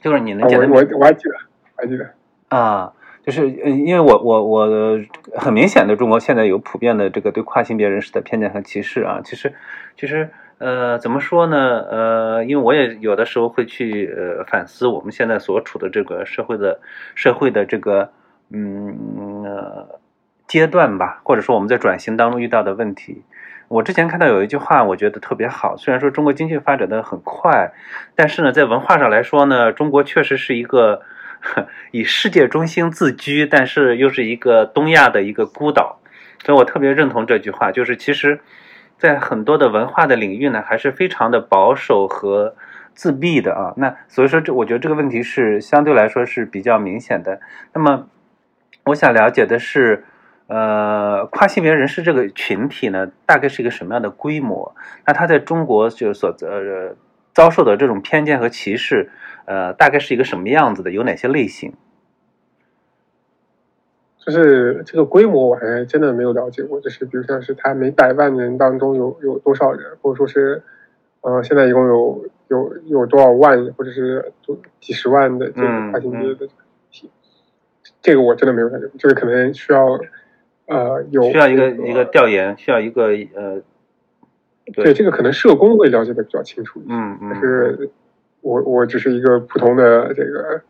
就是你能啊简单我我我还记得，我还记得。啊，就是呃，因为我我我很明显的，中国现在有普遍的这个对跨性别人士的偏见和歧视啊。其实其实呃，怎么说呢？呃，因为我也有的时候会去呃反思我们现在所处的这个社会的社会的这个嗯呃阶段吧，或者说我们在转型当中遇到的问题。我之前看到有一句话，我觉得特别好。虽然说中国经济发展的很快，但是呢，在文化上来说呢，中国确实是一个 *laughs* 以世界中心自居，但是又是一个东亚的一个孤岛。所以我特别认同这句话，就是其实，在很多的文化的领域呢，还是非常的保守和自闭的啊。那所以说，这我觉得这个问题是相对来说是比较明显的。那么，我想了解的是。呃，跨性别人士这个群体呢，大概是一个什么样的规模？那他在中国就所呃遭受的这种偏见和歧视，呃，大概是一个什么样子的？有哪些类型？就是这个规模，我还真的没有了解过。就是比如像是他每百万人当中有有多少人，或者说是，呃，现在一共有有有多少万，或者是多几十万的这个跨性别的体，这个我真的没有了解过。这个可能需要呃有需要一个一个调研，需要一个呃，对这个可能社工会了解的比较清楚。嗯嗯，但是我我只是一个普通的这个。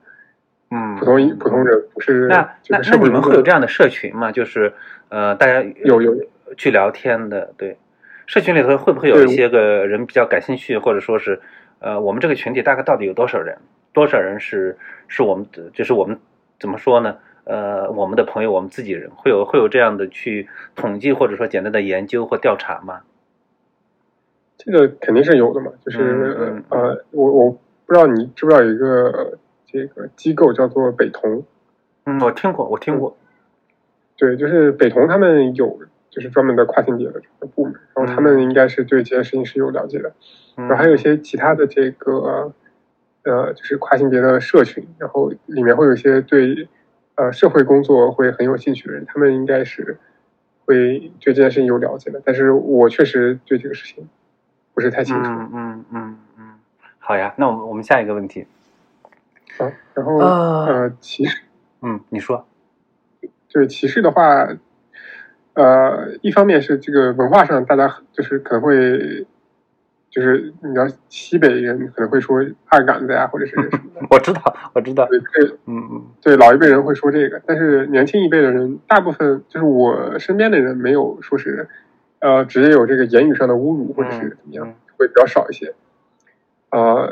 嗯，普通普通人不是那那那你们会有这样的社群吗？就是呃，大家有有去聊天的，对，社群里头会不会有一些个人比较感兴趣，或者说是呃，我们这个群体大概到底有多少人？多少人是是我们就是我们怎么说呢？呃，我们的朋友，我们自己人会有会有这样的去统计或者说简单的研究或调查吗？这个肯定是有的嘛，就是呃，我我不知道你知不知道有一个。这个机构叫做北同，嗯，我听过，我听过。对，就是北同他们有就是专门的跨性别的这个部门，然后他们应该是对这件事情是有了解的。然后还有一些其他的这个呃，就是跨性别的社群，然后里面会有一些对呃社会工作会很有兴趣的人，他们应该是会对这件事情有了解的。但是我确实对这个事情不是太清楚。嗯嗯嗯嗯，好呀，那我们我们下一个问题。啊，然后呃，歧视，嗯，你说，就是歧视的话，呃，一方面是这个文化上，大家就是可能会，就是你知道西北人可能会说二杆子呀，或者是什么的。*laughs* 我知道，我知道，对，嗯嗯，对，老一辈人会说这个，但是年轻一辈的人，大部分就是我身边的人，没有说是，呃，直接有这个言语上的侮辱或者是怎么样，会比较少一些，啊。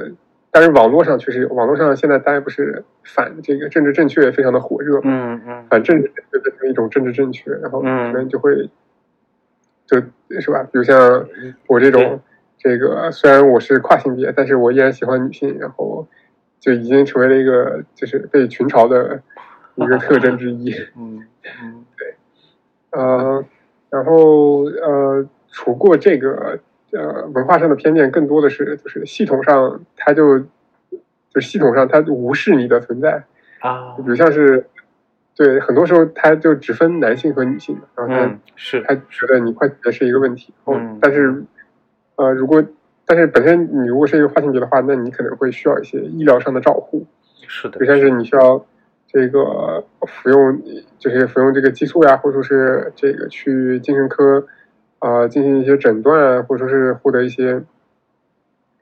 但是网络上确实有，网络上现在大家不是反这个政治正确非常的火热，嗯嗯，反政治就变成一种政治正确，然后可能就会，就是吧，比如像我这种，这个虽然我是跨性别，但是我依然喜欢女性，然后就已经成为了一个就是被群嘲的一个特征之一，*laughs* 嗯嗯，*laughs* 对，呃，然后呃，除过这个。呃，文化上的偏见更多的是，就是系统上，他就就系统上他无视你的存在啊，比如像是，对，很多时候他就只分男性和女性，然后他是他觉得你跨性别是一个问题，嗯，但是呃，如果但是本身你如果是一个跨性别的话，那你可能会需要一些医疗上的照护，是的，就像是你需要这个服用就是服用这个激素呀，或者说是这个去精神科。啊，进行一些诊断啊，或者说是获得一些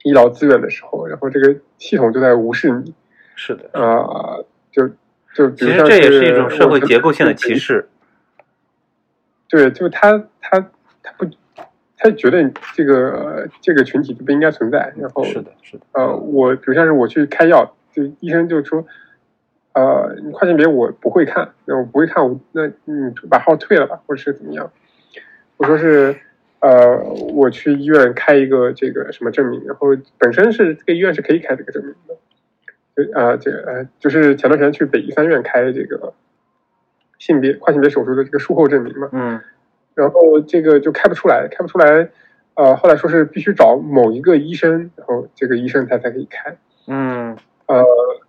医疗资源的时候，然后这个系统就在无视你。是的，啊，就就其实这也是一种社会结构性的歧视。对，就他他他不，他觉得这个这个群体就不应该存在。然后是的，是的。呃，我比如像是我去开药，就医生就说，呃，你跨性别我不会看，那我不会看，我那你把号退了吧，或者是怎么样。我说是，呃，我去医院开一个这个什么证明，然后本身是这个医院是可以开这个证明的，就啊，这个呃，就是前段时间去北医三院开这个性别跨性别手术的这个术后证明嘛，嗯，然后这个就开不出来，开不出来，呃，后来说是必须找某一个医生，然后这个医生他才可以开，嗯，呃，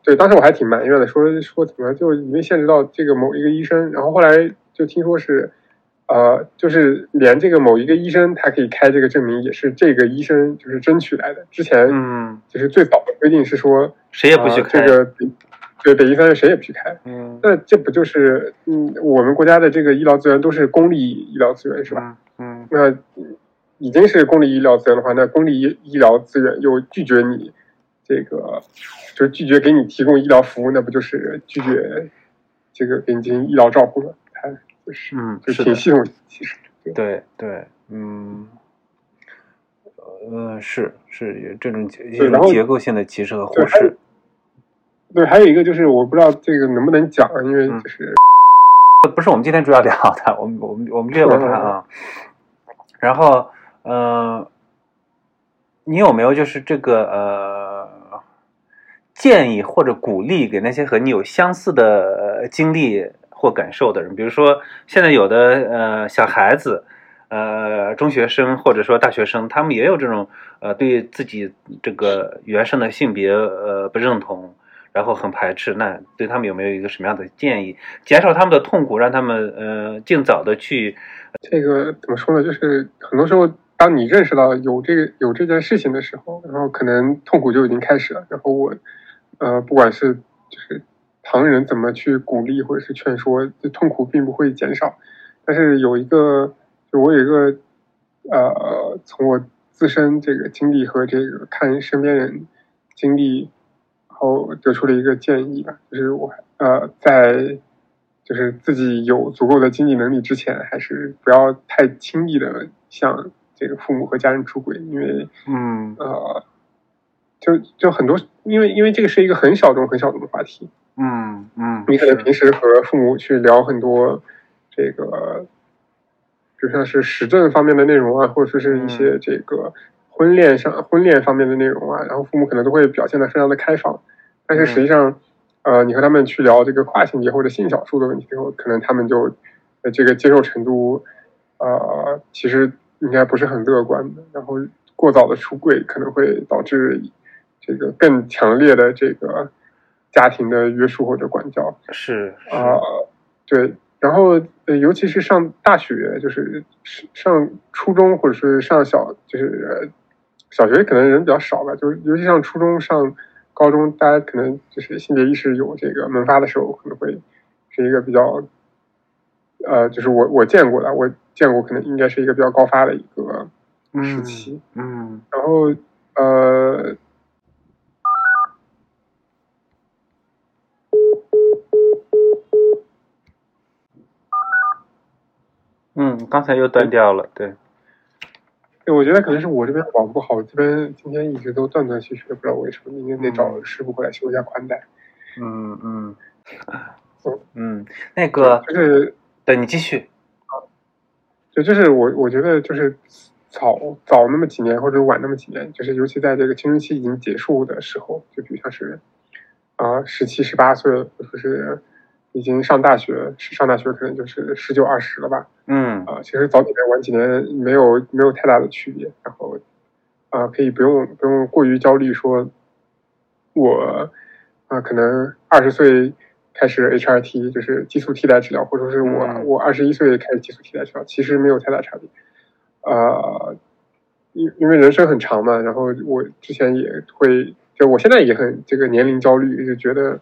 对，当时我还挺埋怨的，说说怎么就因为限制到这个某一个医生，然后后来就听说是。呃，就是连这个某一个医生，他可以开这个证明，也是这个医生就是争取来的。之前，嗯，就是最早的规定是说，谁也不许开。这个对北医三院谁也不许开。嗯，那这不就是嗯，我们国家的这个医疗资源都是公立医疗资源是吧？嗯，那已经是公立医疗资源的话，那公立医医疗资源又拒绝你这个，就是拒绝给你提供医疗服务，那不就是拒绝这个给你进行医疗照顾吗？嗯，是挺系统其实对对，嗯，呃，是是这种一种结构性的歧视和忽视。对，还有一个就是我不知道这个能不能讲，因为就是不是我们今天主要聊的，我们我们我们略过它啊。然后，呃，你有没有就是这个呃建议或者鼓励给那些和你有相似的经历？或感受的人。比如说，现在有的呃小孩子，呃中学生或者说大学生，他们也有这种呃对自己这个原生的性别呃不认同，然后很排斥。那对他们有没有一个什么样的建议，减少他们的痛苦，让他们呃尽早的去？这个怎么说呢？就是很多时候。当你认识到有这个有这件事情的时候，然后可能痛苦就已经开始了。然后我，呃，不管是就是旁人怎么去鼓励或者是劝说，这痛苦并不会减少。但是有一个，就我有一个，呃，从我自身这个经历和这个看身边人经历，然后得出了一个建议吧，就是我呃在就是自己有足够的经济能力之前，还是不要太轻易的向。这个父母和家人出轨，因为嗯呃，就就很多，因为因为这个是一个很小众、很小众的话题。嗯嗯，你可能平时和父母去聊很多这个，就像是时政方面的内容啊，或者说是一些这个婚恋上婚恋方面的内容啊，然后父母可能都会表现的非常的开放。但是实际上，呃，你和他们去聊这个跨性别或者性少数的问题之后，可能他们就这个接受程度，呃，其实。应该不是很乐观的，然后过早的出柜可能会导致这个更强烈的这个家庭的约束或者管教。是啊，对，然后尤其是上大学，就是上初中或者是上小，就是小学可能人比较少吧，就是尤其上初中、上高中，大家可能就是性别意识有这个萌发的时候，可能会是一个比较。呃，就是我我见过的，我见过，可能应该是一个比较高发的一个时期，嗯，然后呃，嗯，刚才又断掉了，对，对，我觉得可能是我这边网不好，这边今天一直都断断续续的，不知道为什么，明天得找师傅过来修一下宽带，嗯嗯，嗯，那个就是。对你继续，就就是我我觉得就是早早那么几年或者晚那么几年，就是尤其在这个青春期已经结束的时候，就比如像是啊十七十八岁，或者是已经上大学，上大学可能就是十九二十了吧。嗯啊，其实早几年晚几年没有没有太大的区别，然后啊可以不用不用过于焦虑，说我啊可能二十岁。开始 HRT 就是激素替代治疗，或者说是我我二十一岁开始激素替代治疗，其实没有太大差别。呃，因因为人生很长嘛，然后我之前也会，就我现在也很这个年龄焦虑，就觉得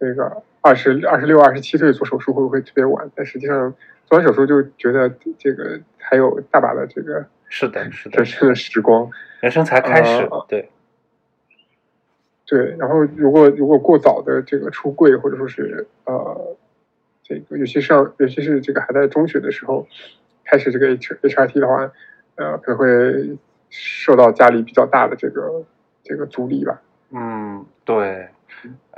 这个二十二十六、二十七岁做手术会不会特别晚？但实际上做完手术就觉得这个还有大把的这个是的，是的，人生的时光，*laughs* 人生才开始，对。对，然后如果如果过早的这个出柜，或者说是呃，这个尤其上尤其是这个还在中学的时候开始这个 H H R T 的话，呃，可能会受到家里比较大的这个这个阻力吧。嗯，对。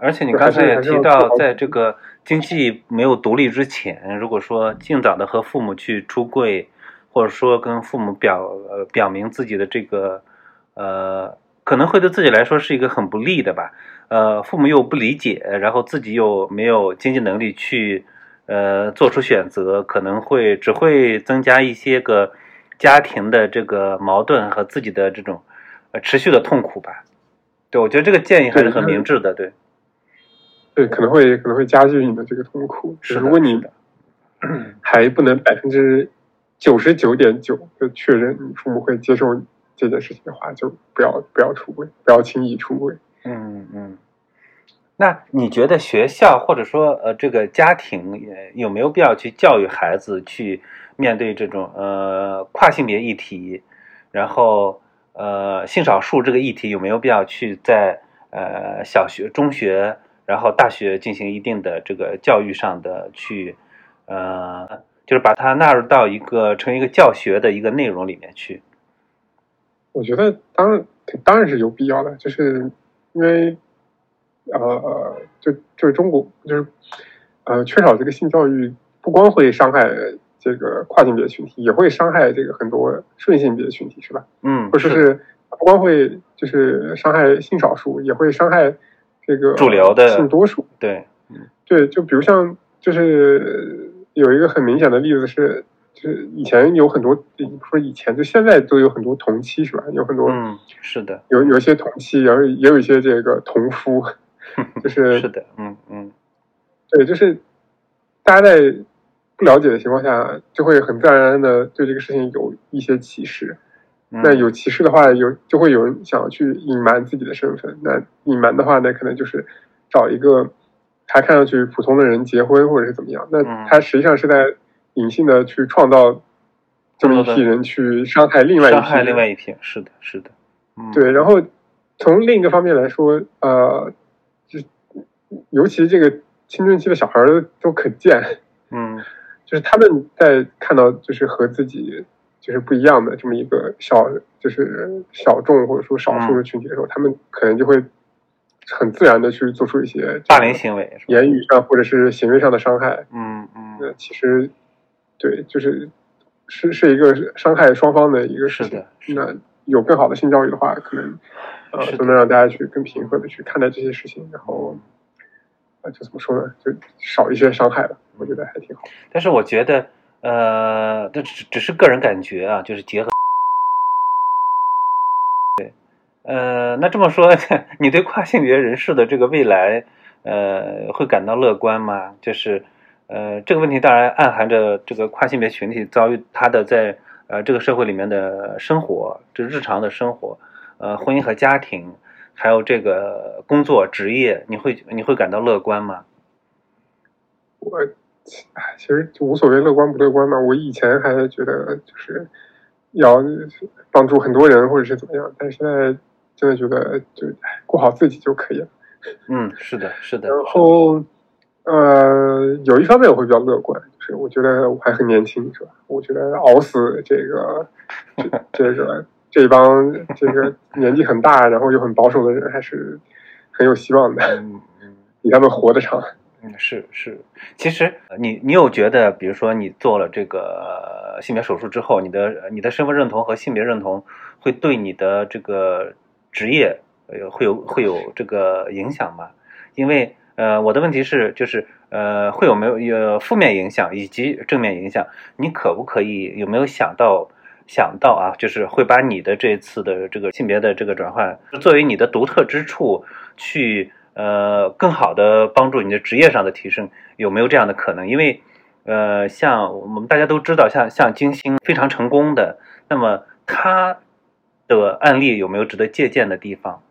而且你刚才也提到，在这个经济没有独立之前，如果说尽早的和父母去出柜，或者说跟父母表呃表明自己的这个呃。可能会对自己来说是一个很不利的吧，呃，父母又不理解，然后自己又没有经济能力去，呃，做出选择，可能会只会增加一些个家庭的这个矛盾和自己的这种呃持续的痛苦吧。对，我觉得这个建议还是很明智的，对。对，可能会可能会加剧你的这个痛苦。是如果你 *clears throat* 还不能百分之九十九点九的确认你父母会接受。这件事情的话，就不要不要出轨，不要轻易出轨。嗯嗯。那你觉得学校或者说呃这个家庭有没有必要去教育孩子去面对这种呃跨性别议题，然后呃性少数这个议题有没有必要去在呃小学、中学，然后大学进行一定的这个教育上的去呃，就是把它纳入到一个成一个教学的一个内容里面去。我觉得当然当然是有必要的，就是因为呃，就就是中国就是呃缺少这个性教育，不光会伤害这个跨性别群体，也会伤害这个很多顺性别群体，是吧？嗯，或者是不光会就是伤害性少数，也会伤害这个主流的性多数。对，对，就比如像就是有一个很明显的例子是，就是以前有很多，不说以前，就现在都有很多同妻是吧？有很多，嗯，是的，有有一些同妻，然后也有一些这个同夫，*laughs* 就是是的，嗯嗯 *laughs* 对，就是大家在不了解的情况下，就会很自然而然的对这个事情有一些歧视。嗯，那有歧视的话，有就会有人想要去隐瞒自己的身份。那隐瞒的话，那可能就是找一个他看上去普通的人结婚，或者是怎么样。那嗯他实际上是在隐性的去创造这么一批人去伤害另外一批人。伤害另外一批，是的，是的，嗯，对，然后从另一个方面来说，呃，就尤其这个青春期的小孩儿都可见，嗯 *laughs* 就是他们在看到就是和自己就是不一样的这么一个小就是小众或者说少数的群体的时候，他们可能就会很自然的去做出一些霸凌行为，言语上或者是行为上的伤害。嗯嗯，那其实对，就是是是一个伤害双方的一个事情那有更好的性教育的话，可能呃是的就能让大家去更平和的去看待这些事情，然后呃就怎么说呢，就少一些伤害吧。我觉得还挺好。但是我觉得，呃，这只只是个人感觉啊，就是结合。对，呃，那这么说，*laughs* 你对跨性别人士的这个未来，呃，会感到乐观吗？就是，呃，这个问题当然暗含着这个跨性别群体遭遇他的在呃这个社会里面的生活，这日常的生活，呃，婚姻和家庭，还有这个工作职业，你会你会感到乐观吗？我哎，其实就无所谓乐观不乐观嘛。我以前还觉得就是要帮助很多人或者是怎么样，但是现在真的觉得就哎过好自己就可以了。嗯，是的，是的。然后呃，有一方面我会比较乐观，就是我觉得我还很年轻，是吧？我觉得熬死这个这这个这帮这个年纪很大，然后又很保守的人，还是很有希望的。比他们活得长。嗯，是是，其实你你有觉得，比如说你做了这个性别手术之后，你的你的身份认同和性别认同会对你的这个职业呃会有会有这个影响吗？因为呃我的问题是就是呃会有没有有负面影响以及正面影响？你可不可以有没有想到想到啊，就是会把你的这次的这个性别的这个转换作为你的独特之处去。呃，更好的帮助你的职业上的提升，有没有这样的可能？因为，呃，像我们大家都知道，像像金星非常成功的，那么他的案例有没有值得借鉴的地方？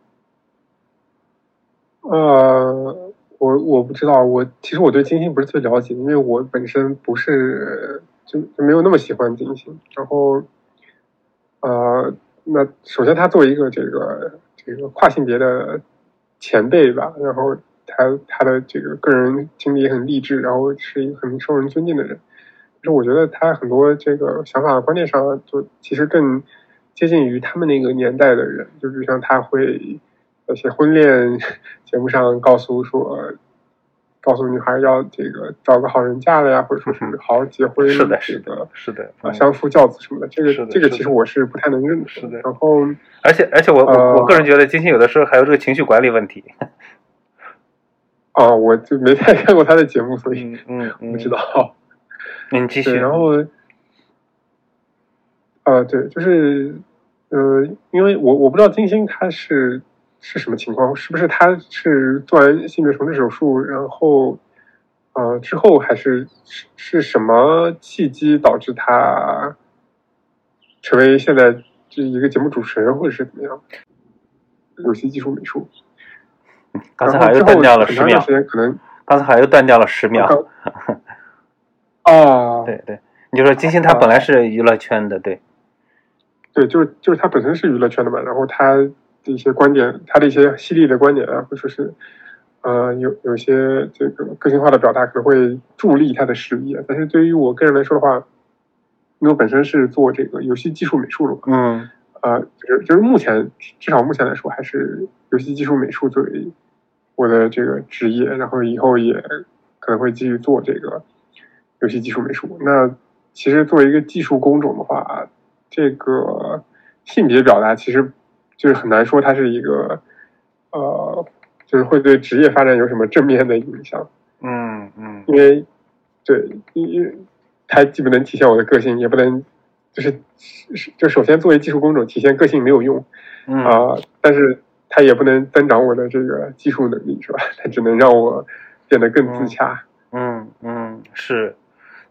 呃，我我不知道，我其实我对金星不是特别了解，因为我本身不是就就没有那么喜欢金星。然后，呃，那首先他作为一个这个这个跨性别的前辈吧，然后他他的这个个人经历很励志，然后是一个很受人尊敬的人。就是我觉得他很多这个想法观念上，就其实更接近于他们那个年代的人，就比如像他会。有些婚恋 *laughs* 节目上告诉说，告诉女孩要这个找个好人嫁了呀，*laughs* 或者说是好好结婚，是的，是的是的，啊，相夫教子什么的，这个这个其实我是不太能认是的然后，而且而且我我呃我个人觉得金星有的时候还有这个情绪管理问题。啊，我就没太看过他的节目，所以嗯嗯，*laughs* 不知道。对，嗯你继续。然后，呃，对，就是，呃，因为我我不知道金星他是是什么情况，是不是他是做完性别重置手术，然后，呃，之后还是是是什么契机导致他成为现在这一个节目主持人，或者是怎么样？有些技术美术，刚才然后之后好像又断掉了很十秒时，间，可能刚才好像又断掉了十秒。*laughs* 啊，对对，你就说金星他本来是娱乐圈的，对，对，就是就是他本身是娱乐圈的嘛，然后他的一些观点，他的一些犀利的观点啊，或者说是，呃，有有些这个个性化的表达，可能会助力他的事业。但是对于我个人来说的话，因为我本身是做这个游戏技术美术的嘛，嗯呃，就是就是目前至少目前来说，还是游戏技术美术作为我的这个职业，然后以后也可能会继续做这个游戏技术美术。那其实作为一个技术工种的话，这个性别表达其实就是很难说它是一个呃，就是会对职业发展有什么正面的影响，嗯嗯因为对，因它既不能体现我的个性，也不能就是就首先作为技术工种体现个性没有用啊，但是它也不能增长我的这个技术能力，是吧？它只能让我变得更自洽。嗯嗯，是。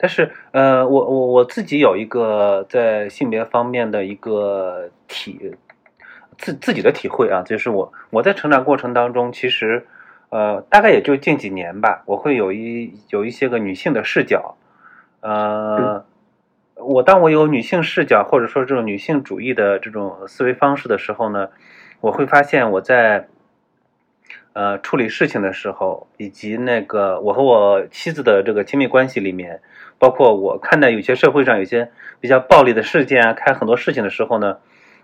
但是，呃，我我我自己有一个在性别方面的一个体自自己的体会啊，就是我我在成长过程当中，其实，呃，大概也就近几年吧，我会有一有一些个女性的视角，呃，我当我有女性视角或者说这种女性主义的这种思维方式的时候呢，我会发现我在。呃，处理事情的时候，以及那个我和我妻子的这个亲密关系里面，包括我看待有些社会上有些比较暴力的事件啊，看很多事情的时候呢，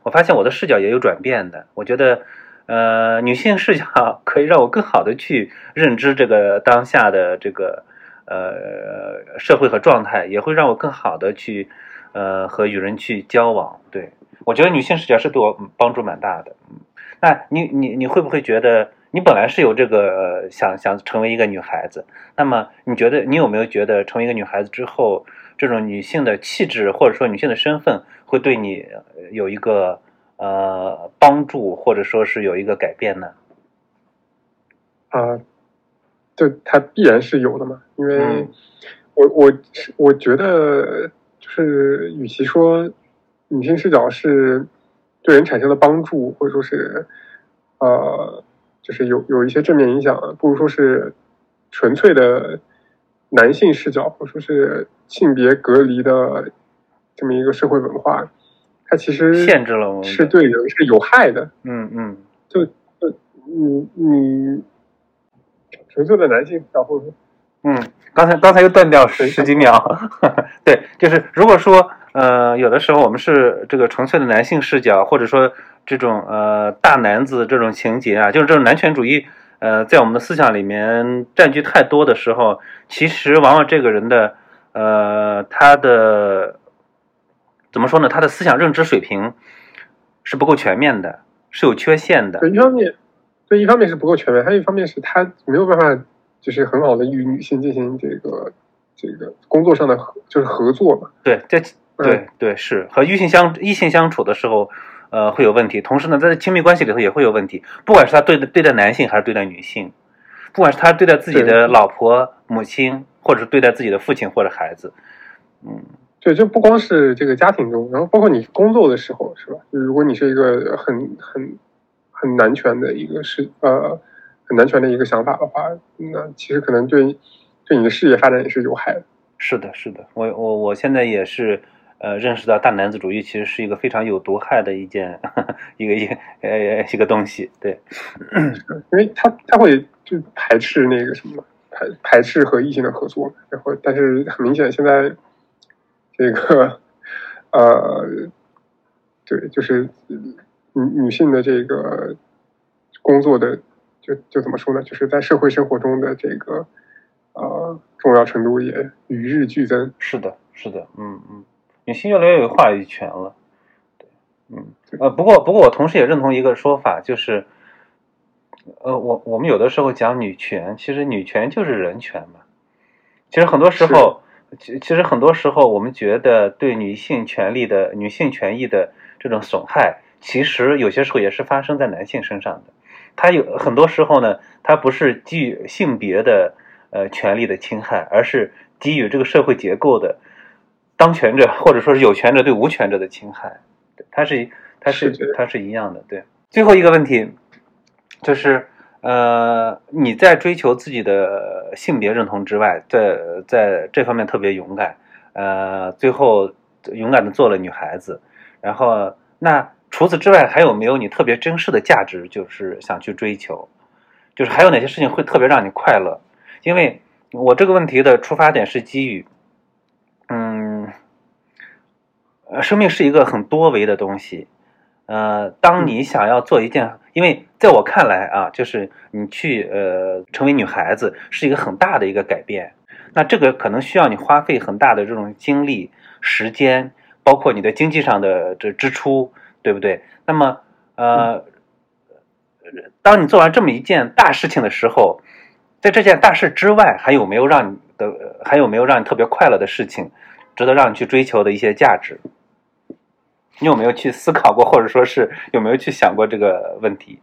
我发现我的视角也有转变的。我觉得，呃，女性视角可以让我更好的去认知这个当下的这个呃社会和状态，也会让我更好的去呃和与人去交往。对我觉得女性视角是对我帮助蛮大的。嗯，那你你你会不会觉得？你本来是有这个想想成为一个女孩子，那么你觉得你有没有觉得成为一个女孩子之后，这种女性的气质或者说女性的身份会对你有一个呃帮助，或者说是有一个改变呢？啊，就它必然是有的嘛，因为我我我觉得就是与其说女性视角是对人产生的帮助，或者说是呃。就是有有一些正面影响，不如说是纯粹的男性视角，或者说是性别隔离的这么一个社会文化，它其实限制了是对人是有害的。嗯嗯，就就你你纯粹的男性视角，或者说嗯，刚才刚才又断掉十十几秒。*laughs* 对，就是如果说呃，有的时候我们是这个纯粹的男性视角，或者说。这种呃大男子这种情节啊，就是这种男权主义，呃，在我们的思想里面占据太多的时候，其实往往这个人的呃他的怎么说呢？他的思想认知水平是不够全面的，是有缺陷的。对，一方面，对，一方面是不够全面，还有一方面是他没有办法就是很好的与女性进行这个这个工作上的合就是合作嘛。对，这对对是和异性相异性相处的时候。呃，会有问题。同时呢，在亲密关系里头也会有问题。不管是他对待对待男性还是对待女性，不管是他对待自己的老婆、母亲，或者是对待自己的父亲或者孩子，嗯，对，就不光是这个家庭中，然后包括你工作的时候，是吧？如果你是一个很很很男权的一个是呃很男权的一个想法的话，那其实可能对对你的事业发展也是有害的。是的，是的，我我我现在也是。呃，认识到大男子主义其实是一个非常有毒害的一件一个一呃一个东西，对，因为他他会就排斥那个什么排排斥和异性的合作，然后但是很明显现在这个呃对，就是女女性的这个工作的就就怎么说呢？就是在社会生活中的这个呃重要程度也与日俱增。是的，是的，嗯嗯。女性越来越有话语权了，对，嗯，呃，不过，不过，我同时也认同一个说法，就是，呃，我我们有的时候讲女权，其实女权就是人权嘛。其实很多时候，其其实很多时候，我们觉得对女性权利的、女性权益的这种损害，其实有些时候也是发生在男性身上的。它有很多时候呢，它不是基于性别的呃权利的侵害，而是基于这个社会结构的。当权者 *laughs* 或者说是有权者对无权者的侵害，它是它是它是一样的。对，最后一个问题就是，呃，你在追求自己的性别认同之外，在在这方面特别勇敢，呃，最后勇敢的做了女孩子。然后，那除此之外，还有没有你特别珍视的价值？就是想去追求，就是还有哪些事情会特别让你快乐？因为我这个问题的出发点是基于。呃，生命是一个很多维的东西，呃，当你想要做一件，因为在我看来啊，就是你去呃成为女孩子是一个很大的一个改变，那这个可能需要你花费很大的这种精力、时间，包括你的经济上的这支出，对不对？那么呃，当你做完这么一件大事情的时候，在这件大事之外，还有没有让你的，还有没有让你特别快乐的事情，值得让你去追求的一些价值？你有没有去思考过，或者说是有没有去想过这个问题？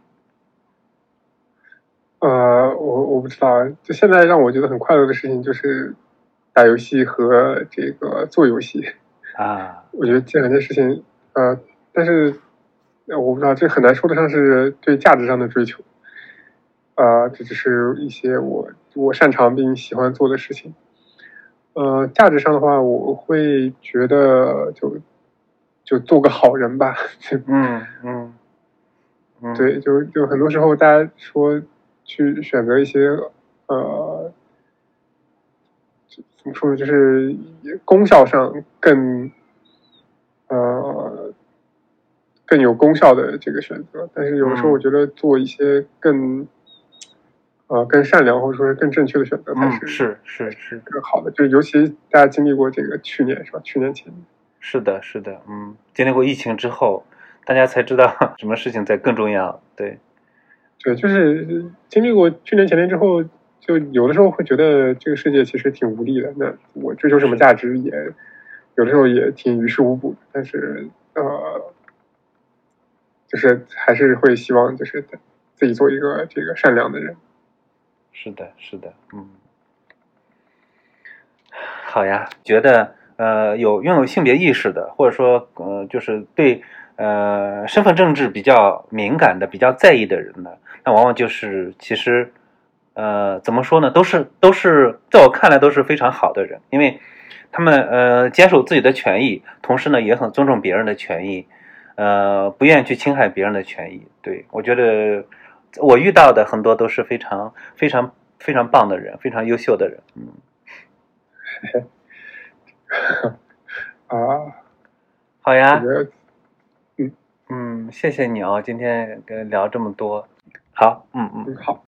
呃，我我不知道，就现在让我觉得很快乐的事情就是打游戏和这个做游戏啊。*laughs* 我觉得这两件事情，呃，但是我不知道，这很难说得上是对价值上的追求。啊，这只是一些我我擅长并喜欢做的事情。呃，价值上的话，我会觉得就就做个好人吧。*laughs* 嗯嗯嗯，对，就就很多时候大家说去选择一些呃，怎么说呢，就是功效上更呃更有功效的这个选择，但是有的时候我觉得做一些更。呃，更善良或者说是更正确的选择才是是是是更好的。就尤其大家经历过这个去年是吧？去年前年是的，是的，嗯，经历过疫情之后，大家才知道 *laughs* 什么事情才更重要。对，对，就是经历过去年前年之后，就有的时候会觉得这个世界其实挺无力的。那我追求什么价值也有的时候也挺于事无补。但是呃，就是还是会希望就是自己做一个这个善良的人。是的，是的，嗯，好呀，觉得呃有拥有性别意识的，或者说呃就是对呃身份政治比较敏感的、比较在意的人呢，那往往就是其实呃怎么说呢，都是都是在我看来都是非常好的人，因为他们呃坚守自己的权益，同时呢也很尊重别人的权益，呃不愿意去侵害别人的权益。对我觉得。我遇到的很多都是非常非常非常棒的人，非常优秀的人。嗯，*laughs* 啊，好呀。嗯嗯，谢谢你哦，今天跟聊这么多。好，嗯嗯，好。